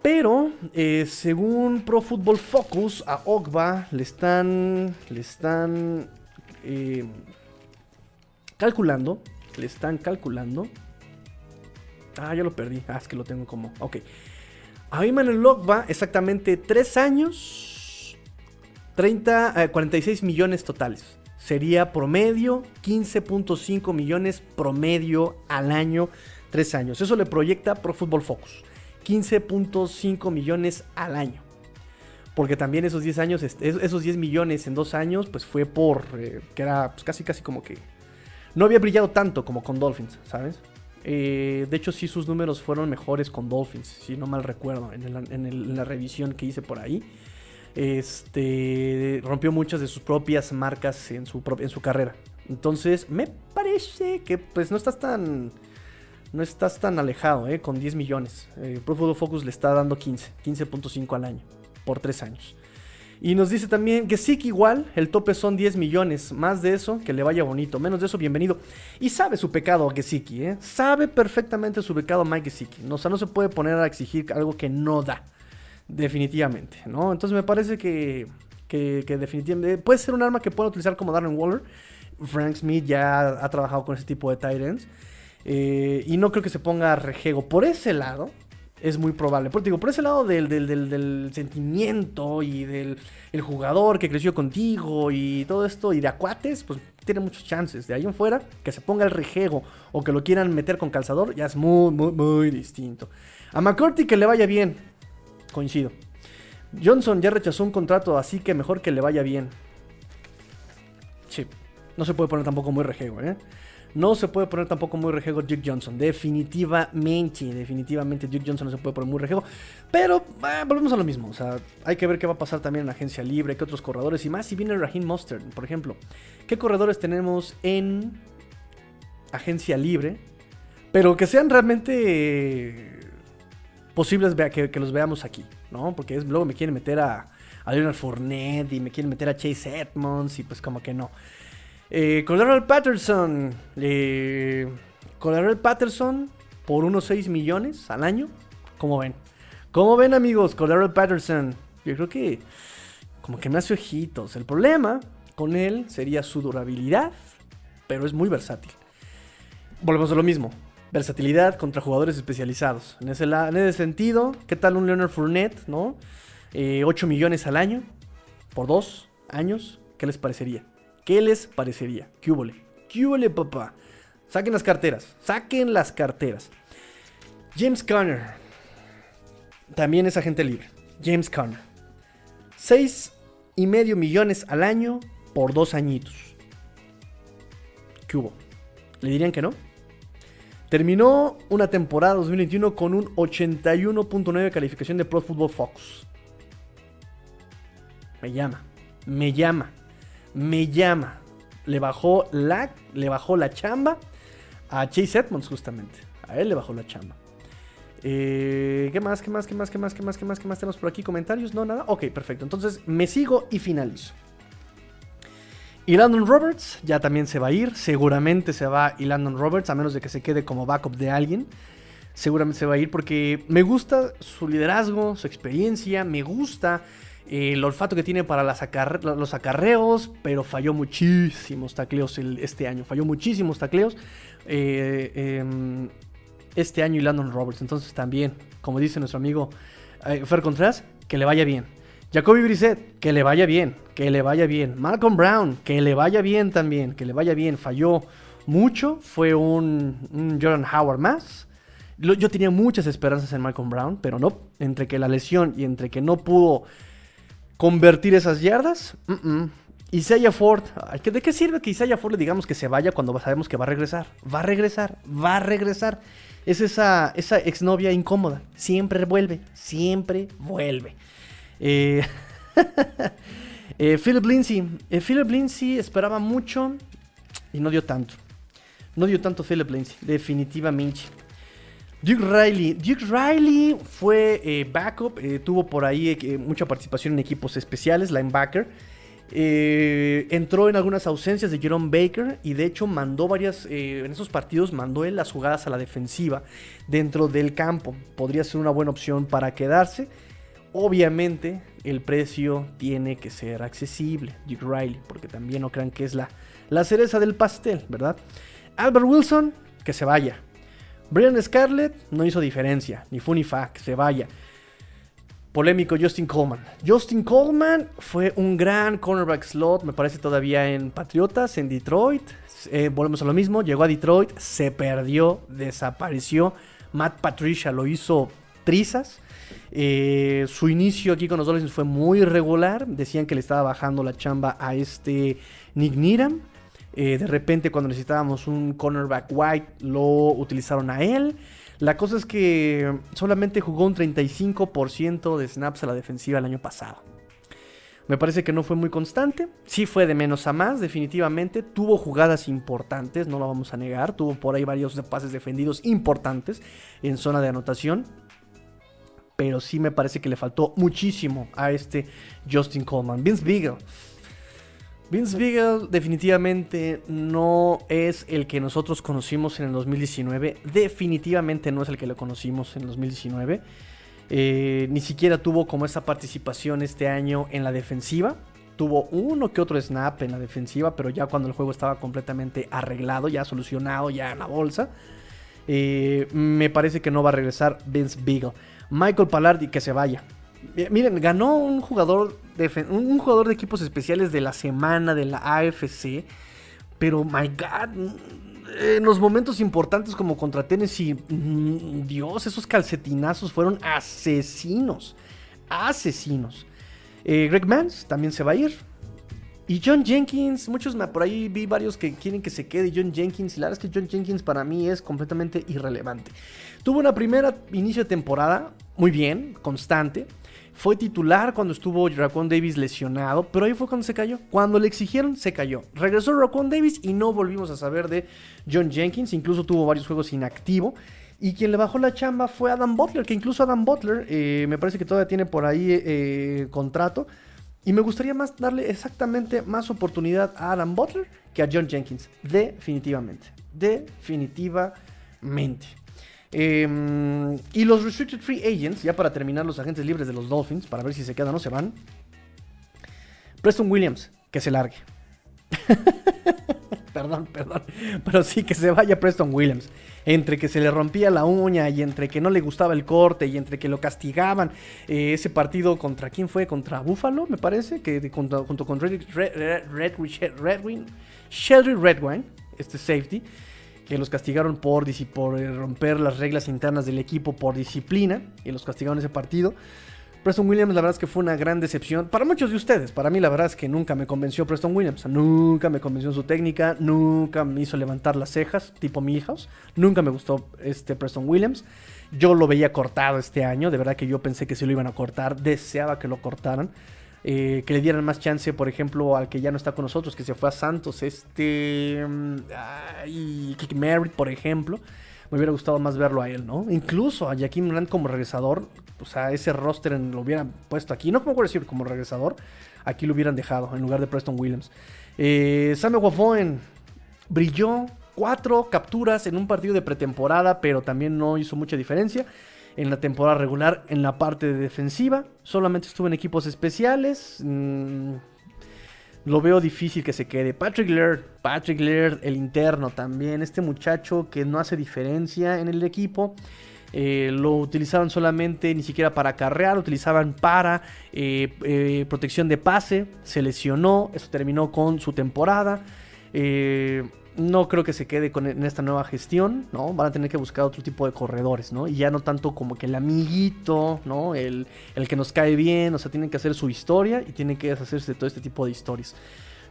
Pero, eh, según Pro Football Focus, a Ogba le están. Le están. Eh, calculando. Le están calculando. Ah, ya lo perdí. Ah, es que lo tengo como. Ok. A Iman Ogba, exactamente 3 años. 30, 46 eh, millones totales sería promedio 15.5 millones promedio al año, 3 años. Eso le proyecta Pro Football Focus. 15.5 millones al año. Porque también esos 10 años, esos 10 millones en 2 años, pues fue por eh, que era pues, casi casi como que no había brillado tanto como con Dolphins, ¿sabes? Eh, de hecho, sí, sus números fueron mejores con Dolphins, si no mal recuerdo, en la revisión que hice por ahí este, rompió muchas de sus propias marcas en su, carrera. Entonces, me parece que pues no estás tan no estás tan alejado, ¿eh? con 10 millones. Eh, Pro Football Focus le está dando 15, 15.5 al año, por 3 años. Y nos dice también que sí que igual, el tope son 10 millones. Más de eso, que le vaya bonito. Menos de eso, bienvenido. Y sabe su pecado Gesicki, ¿eh? Sabe perfectamente su pecado Mike Gesicki. o sea, no se puede poner a exigir algo que no da. Definitivamente, ¿no? Entonces me parece que, que, definitivamente puede ser un arma que pueda utilizar como Darren Waller. Frank Smith ya ha trabajado con ese tipo de tight eh, y no creo que se ponga rejego. Por ese lado, es muy probable. Por, digo, por ese lado del, del, sentimiento y del el jugador que creció contigo y todo esto, y de acuates, pues tiene muchas chances. De ahí en fuera, que se ponga el rejego o que lo quieran meter con calzador, ya es muy, muy, muy distinto. A McCarthy que le vaya bien coincido. Johnson ya rechazó un contrato, así que mejor que le vaya bien. Sí, no se puede poner tampoco muy rejego, ¿eh? No se puede poner tampoco muy rejego Duke Johnson. Definitivamente, definitivamente Duke Johnson no se puede poner muy rejego. Pero ah, volvemos a lo mismo. O sea, hay que ver qué va a pasar también en la agencia libre, qué otros corredores y más. Si viene Raheem Mustard, por ejemplo. ¿Qué corredores tenemos en agencia libre? Pero que sean realmente posibles que, que los veamos aquí, ¿no? Porque luego me quieren meter a, a Leonard Fournette y me quieren meter a Chase Edmonds y pues como que no. Eh, Patterson. Eh, Patterson por unos 6 millones al año. ¿Cómo ven? ¿Cómo ven amigos? Cordero Patterson. Yo creo que como que me hace ojitos. El problema con él sería su durabilidad, pero es muy versátil. Volvemos a lo mismo versatilidad contra jugadores especializados. En ese, en ese sentido, ¿qué tal un Leonard Fournette, no? 8 eh, millones al año, por dos años, ¿qué les parecería? ¿Qué les parecería? ¿Qué húbole? ¿Qué húbole, papá? Saquen las carteras, saquen las carteras. James Conner, también es agente libre. James Conner. 6 y medio millones al año por dos añitos. ¿Qué hubo? ¿Le dirían que no? Terminó una temporada 2021 con un 81.9 calificación de Pro Football Focus. Me llama, me llama, me llama. Le bajó la, le bajó la chamba a Chase Edmonds justamente. A él le bajó la chamba. Eh, ¿Qué más? ¿Qué más? ¿Qué más? ¿Qué más? ¿Qué más? ¿Qué más? ¿Qué más tenemos por aquí? ¿Comentarios? No, nada. Ok, perfecto. Entonces me sigo y finalizo. Y Landon Roberts ya también se va a ir. Seguramente se va y Landon Roberts, a menos de que se quede como backup de alguien. Seguramente se va a ir porque me gusta su liderazgo, su experiencia, me gusta eh, el olfato que tiene para los acarreos, pero falló muchísimos tacleos este año. Falló muchísimos tacleos eh, em, este año y Landon Roberts. Entonces también, como dice nuestro amigo eh, Fer Contreras, que le vaya bien. Jacoby Brissett, que le vaya bien, que le vaya bien. Malcolm Brown, que le vaya bien también, que le vaya bien. Falló mucho, fue un, Jordan Howard más. Yo tenía muchas esperanzas en Malcolm Brown, pero no. Entre que la lesión y entre que no pudo convertir esas yardas, Isaiah Ford, ¿de qué sirve que Isaiah Ford le digamos que se vaya cuando sabemos que va a regresar? Va a regresar, va a regresar. Es esa, esa exnovia incómoda. Siempre vuelve, siempre vuelve. Eh, eh, Philip Lindsay. Eh, Philip Lindsay esperaba mucho y no dio tanto. No dio tanto Philip Lindsay, definitivamente. Duke Riley. Duke Riley fue backup, tuvo por ahí mucha participación en equipos especiales, linebacker. Entró en algunas ausencias de Jerome Baker y de hecho mandó varias, en esos partidos mandó él las jugadas a la defensiva dentro del campo. Podría ser una buena opción para quedarse. Obviamente el precio tiene que ser accesible, Duke Riley, porque también no crean que es la, la cereza del pastel, ¿verdad? Albert Wilson, que se vaya. Brian Scarlett no hizo diferencia, ni fu ni fa, que se vaya polémico Justin Coleman. Justin Coleman fue un gran cornerback slot, me parece todavía en Patriotas, en Detroit. Eh, volvemos a lo mismo, llegó a Detroit, se perdió, desapareció. Matt Patricia lo hizo trizas. Eh, su inicio aquí con los Dolphins fue muy irregular. Decían que le estaba bajando la chamba a este Nick Needham. Eh, de repente, cuando necesitábamos un cornerback white, lo utilizaron a él. La cosa es que solamente jugó un 35% de snaps a la defensiva el año pasado. Me parece que no fue muy constante. Sí fue de menos a más, definitivamente. Tuvo jugadas importantes, no lo vamos a negar. Tuvo por ahí varios pases defendidos importantes en zona de anotación. Pero sí me parece que le faltó muchísimo a este Justin Coleman. Vince Beagle Vince Beagle definitivamente no es el que nosotros conocimos en el 2019. Definitivamente no es el que lo conocimos en el 2019. Eh, ni siquiera tuvo como esa participación este año en la defensiva. Tuvo uno que otro snap en la defensiva, pero ya cuando el juego estaba completamente arreglado, ya solucionado, ya en la bolsa. Eh, me parece que no va a regresar Vince Beagle. Michael Pallardi que se vaya. Miren, ganó un jugador, de, un jugador de equipos especiales de la semana de la AFC. Pero, my God, en los momentos importantes como contra Tennessee, mm, Dios, esos calcetinazos fueron asesinos. Asesinos. Eh, Greg Mans también se va a ir. Y John Jenkins, muchos por ahí vi varios que quieren que se quede John Jenkins. Y la verdad es que John Jenkins para mí es completamente irrelevante. Tuvo una primera inicio de temporada muy bien, constante. Fue titular cuando estuvo Raccoon Davis lesionado, pero ahí fue cuando se cayó. Cuando le exigieron, se cayó. Regresó Raccoon Davis y no volvimos a saber de John Jenkins. Incluso tuvo varios juegos inactivo. Y quien le bajó la chamba fue Adam Butler, que incluso Adam Butler eh, me parece que todavía tiene por ahí eh, contrato. Y me gustaría más darle exactamente más oportunidad a Adam Butler que a John Jenkins. Definitivamente. Definitivamente. Em, y los Restricted Free Agents, ya para terminar los agentes libres de los Dolphins, para ver si se quedan o se van. Preston Williams, que se largue. perdón, perdón. Pero sí que se vaya Preston Williams. Entre que se le rompía la uña y entre que no le gustaba el corte y entre que lo castigaban. Eh, ese partido contra quién fue? Contra Buffalo, me parece. Que junto, con Red, Red, Red, Redwine. Redwine, este safety que los castigaron por, por eh, romper las reglas internas del equipo por disciplina y los castigaron ese partido. Preston Williams la verdad es que fue una gran decepción para muchos de ustedes. Para mí la verdad es que nunca me convenció Preston Williams. nunca me convenció en su técnica, nunca me hizo levantar las cejas tipo Milhouse. Nunca me gustó este Preston Williams. Yo lo veía cortado este año, de verdad que yo pensé que se lo iban a cortar, deseaba que lo cortaran. Eh, que le dieran más chance, por ejemplo, al que ya no está con nosotros, que se fue a Santos, este. Mm, ay, Kick Merritt, por ejemplo. Me hubiera gustado más verlo a él, ¿no? Incluso a Jaquim Grant como regresador, o sea, ese roster lo hubieran puesto aquí, no como decir como regresador, aquí lo hubieran dejado en lugar de Preston Williams. Eh, Samuel Wafoen brilló, cuatro capturas en un partido de pretemporada, pero también no hizo mucha diferencia en la temporada regular en la parte de defensiva. Solamente estuvo en equipos especiales. Mm, lo veo difícil que se quede. Patrick Laird, Patrick Laird, el interno también. Este muchacho que no hace diferencia en el equipo. Eh, lo utilizaban solamente ni siquiera para carrear, lo utilizaban para eh, eh, protección de pase. Se lesionó, eso terminó con su temporada. No creo que se quede con, en esta nueva gestión, ¿no? Van a tener que buscar otro tipo de corredores, ¿no? Y ya no tanto como que el amiguito, ¿no? El, el que nos cae bien, o sea, tienen que hacer su historia y tienen que hacerse todo este tipo de historias.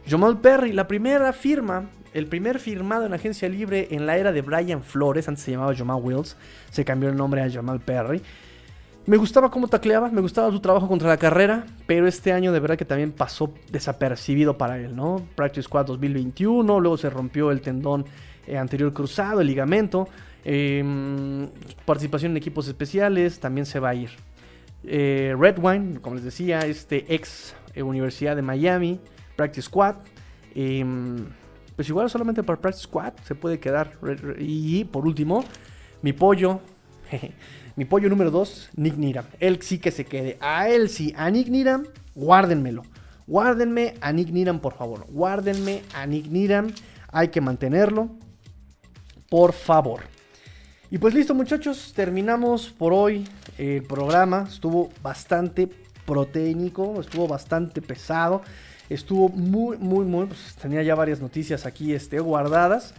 Jamal Perry, la primera firma, el primer firmado en agencia libre en la era de Brian Flores, antes se llamaba Jamal Wills, se cambió el nombre a Jamal Perry. Me gustaba cómo tacleaba, me gustaba su trabajo contra la carrera, pero este año de verdad que también pasó desapercibido para él, ¿no? Practice Squad 2021, luego se rompió el tendón eh, anterior cruzado, el ligamento, em, participación en equipos especiales, también se va a ir. Eh, Red Wine, como les decía, este ex eh, Universidad de Miami, Practice Squad, em, pues igual solamente para Practice Squad se puede quedar. Y por último, mi pollo. Mi pollo número 2, Nick Niram. Él sí que se quede. A él sí, a Nick Niram, guárdenmelo. Guárdenme a Nick Niram, por favor. Guárdenme a Nick Niram. Hay que mantenerlo. Por favor. Y pues listo, muchachos. Terminamos por hoy el programa. Estuvo bastante proteínico. Estuvo bastante pesado. Estuvo muy, muy, muy. Pues tenía ya varias noticias aquí este, guardadas.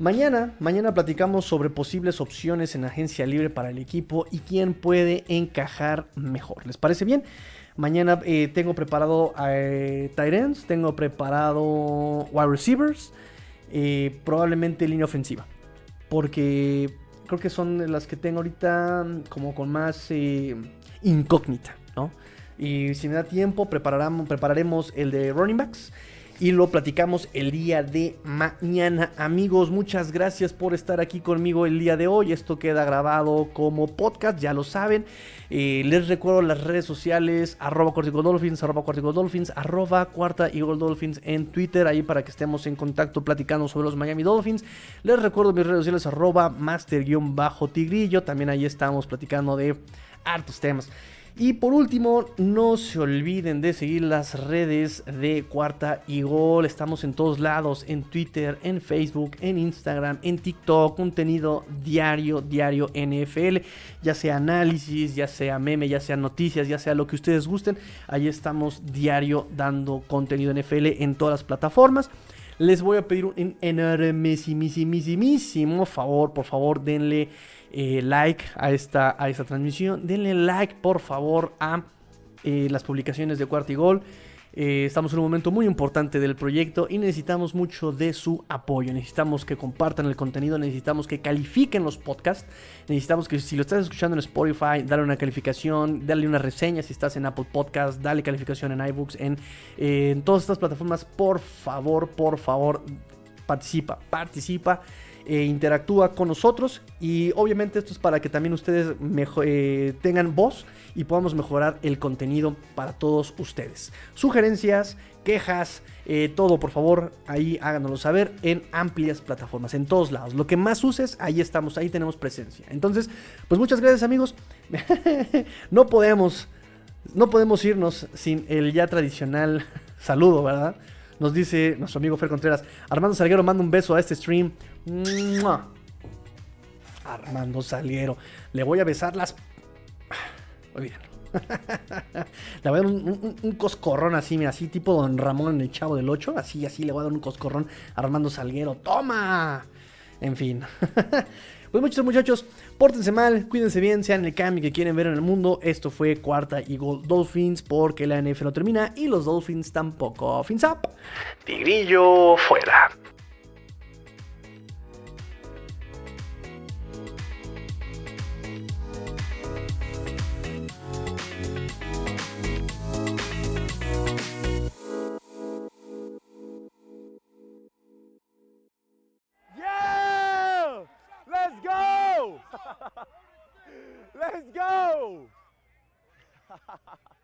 Mañana, mañana platicamos sobre posibles opciones en agencia libre para el equipo y quién puede encajar mejor. ¿Les parece bien? Mañana eh, tengo preparado eh, tight tengo preparado wide receivers, eh, probablemente línea ofensiva. Porque creo que son las que tengo ahorita como con más eh, incógnita, ¿no? Y si me da tiempo, prepararemos el de running backs y lo platicamos el día de mañana. Amigos, muchas gracias por estar aquí conmigo el día de hoy. Esto queda grabado como podcast, ya lo saben. Eh, les recuerdo las redes sociales, arroba Dolphins, arroba Dolphins, arroba cuarta Eagle Dolphins en Twitter, ahí para que estemos en contacto platicando sobre los Miami Dolphins. Les recuerdo mis redes sociales, arroba master-tigrillo, también ahí estamos platicando de hartos temas. Y por último, no se olviden de seguir las redes de Cuarta y Gol. Estamos en todos lados, en Twitter, en Facebook, en Instagram, en TikTok, contenido diario, diario NFL, ya sea análisis, ya sea meme, ya sea noticias, ya sea lo que ustedes gusten. Ahí estamos diario dando contenido NFL en todas las plataformas. Les voy a pedir un enormísimo favor, por favor, denle eh, like a esta, a esta transmisión. Denle like, por favor, a eh, las publicaciones de Cuarto y Gol. Eh, estamos en un momento muy importante del proyecto y necesitamos mucho de su apoyo. Necesitamos que compartan el contenido, necesitamos que califiquen los podcasts, necesitamos que si lo estás escuchando en Spotify, dale una calificación, dale una reseña si estás en Apple Podcast, dale calificación en iBooks, en todas estas plataformas. Por favor, por favor, participa, participa. Eh, interactúa con nosotros y obviamente esto es para que también ustedes eh, tengan voz y podamos mejorar el contenido para todos ustedes. Sugerencias, quejas, eh, todo por favor ahí háganoslo saber en amplias plataformas, en todos lados. Lo que más uses, ahí estamos, ahí tenemos presencia. Entonces, pues muchas gracias amigos. no podemos, no podemos irnos sin el ya tradicional saludo, ¿verdad? Nos dice nuestro amigo Fer Contreras. Armando Salguero manda un beso a este stream. Armando Salguero. Le voy a besar las. Olvídalo. le voy a dar un, coscorrón así, así, tipo Don Ramón en el Chavo del 8. Así, así le voy a dar un coscorrón a Armando Salguero. ¡Toma! En fin. Pues muchos muchachos, pórtense mal, cuídense bien, sean el cambio que quieren ver en el mundo. Esto fue cuarta Eagle Dolphins porque la NF no termina y los Dolphins tampoco. Fins up. Tigrillo fuera. Let's go!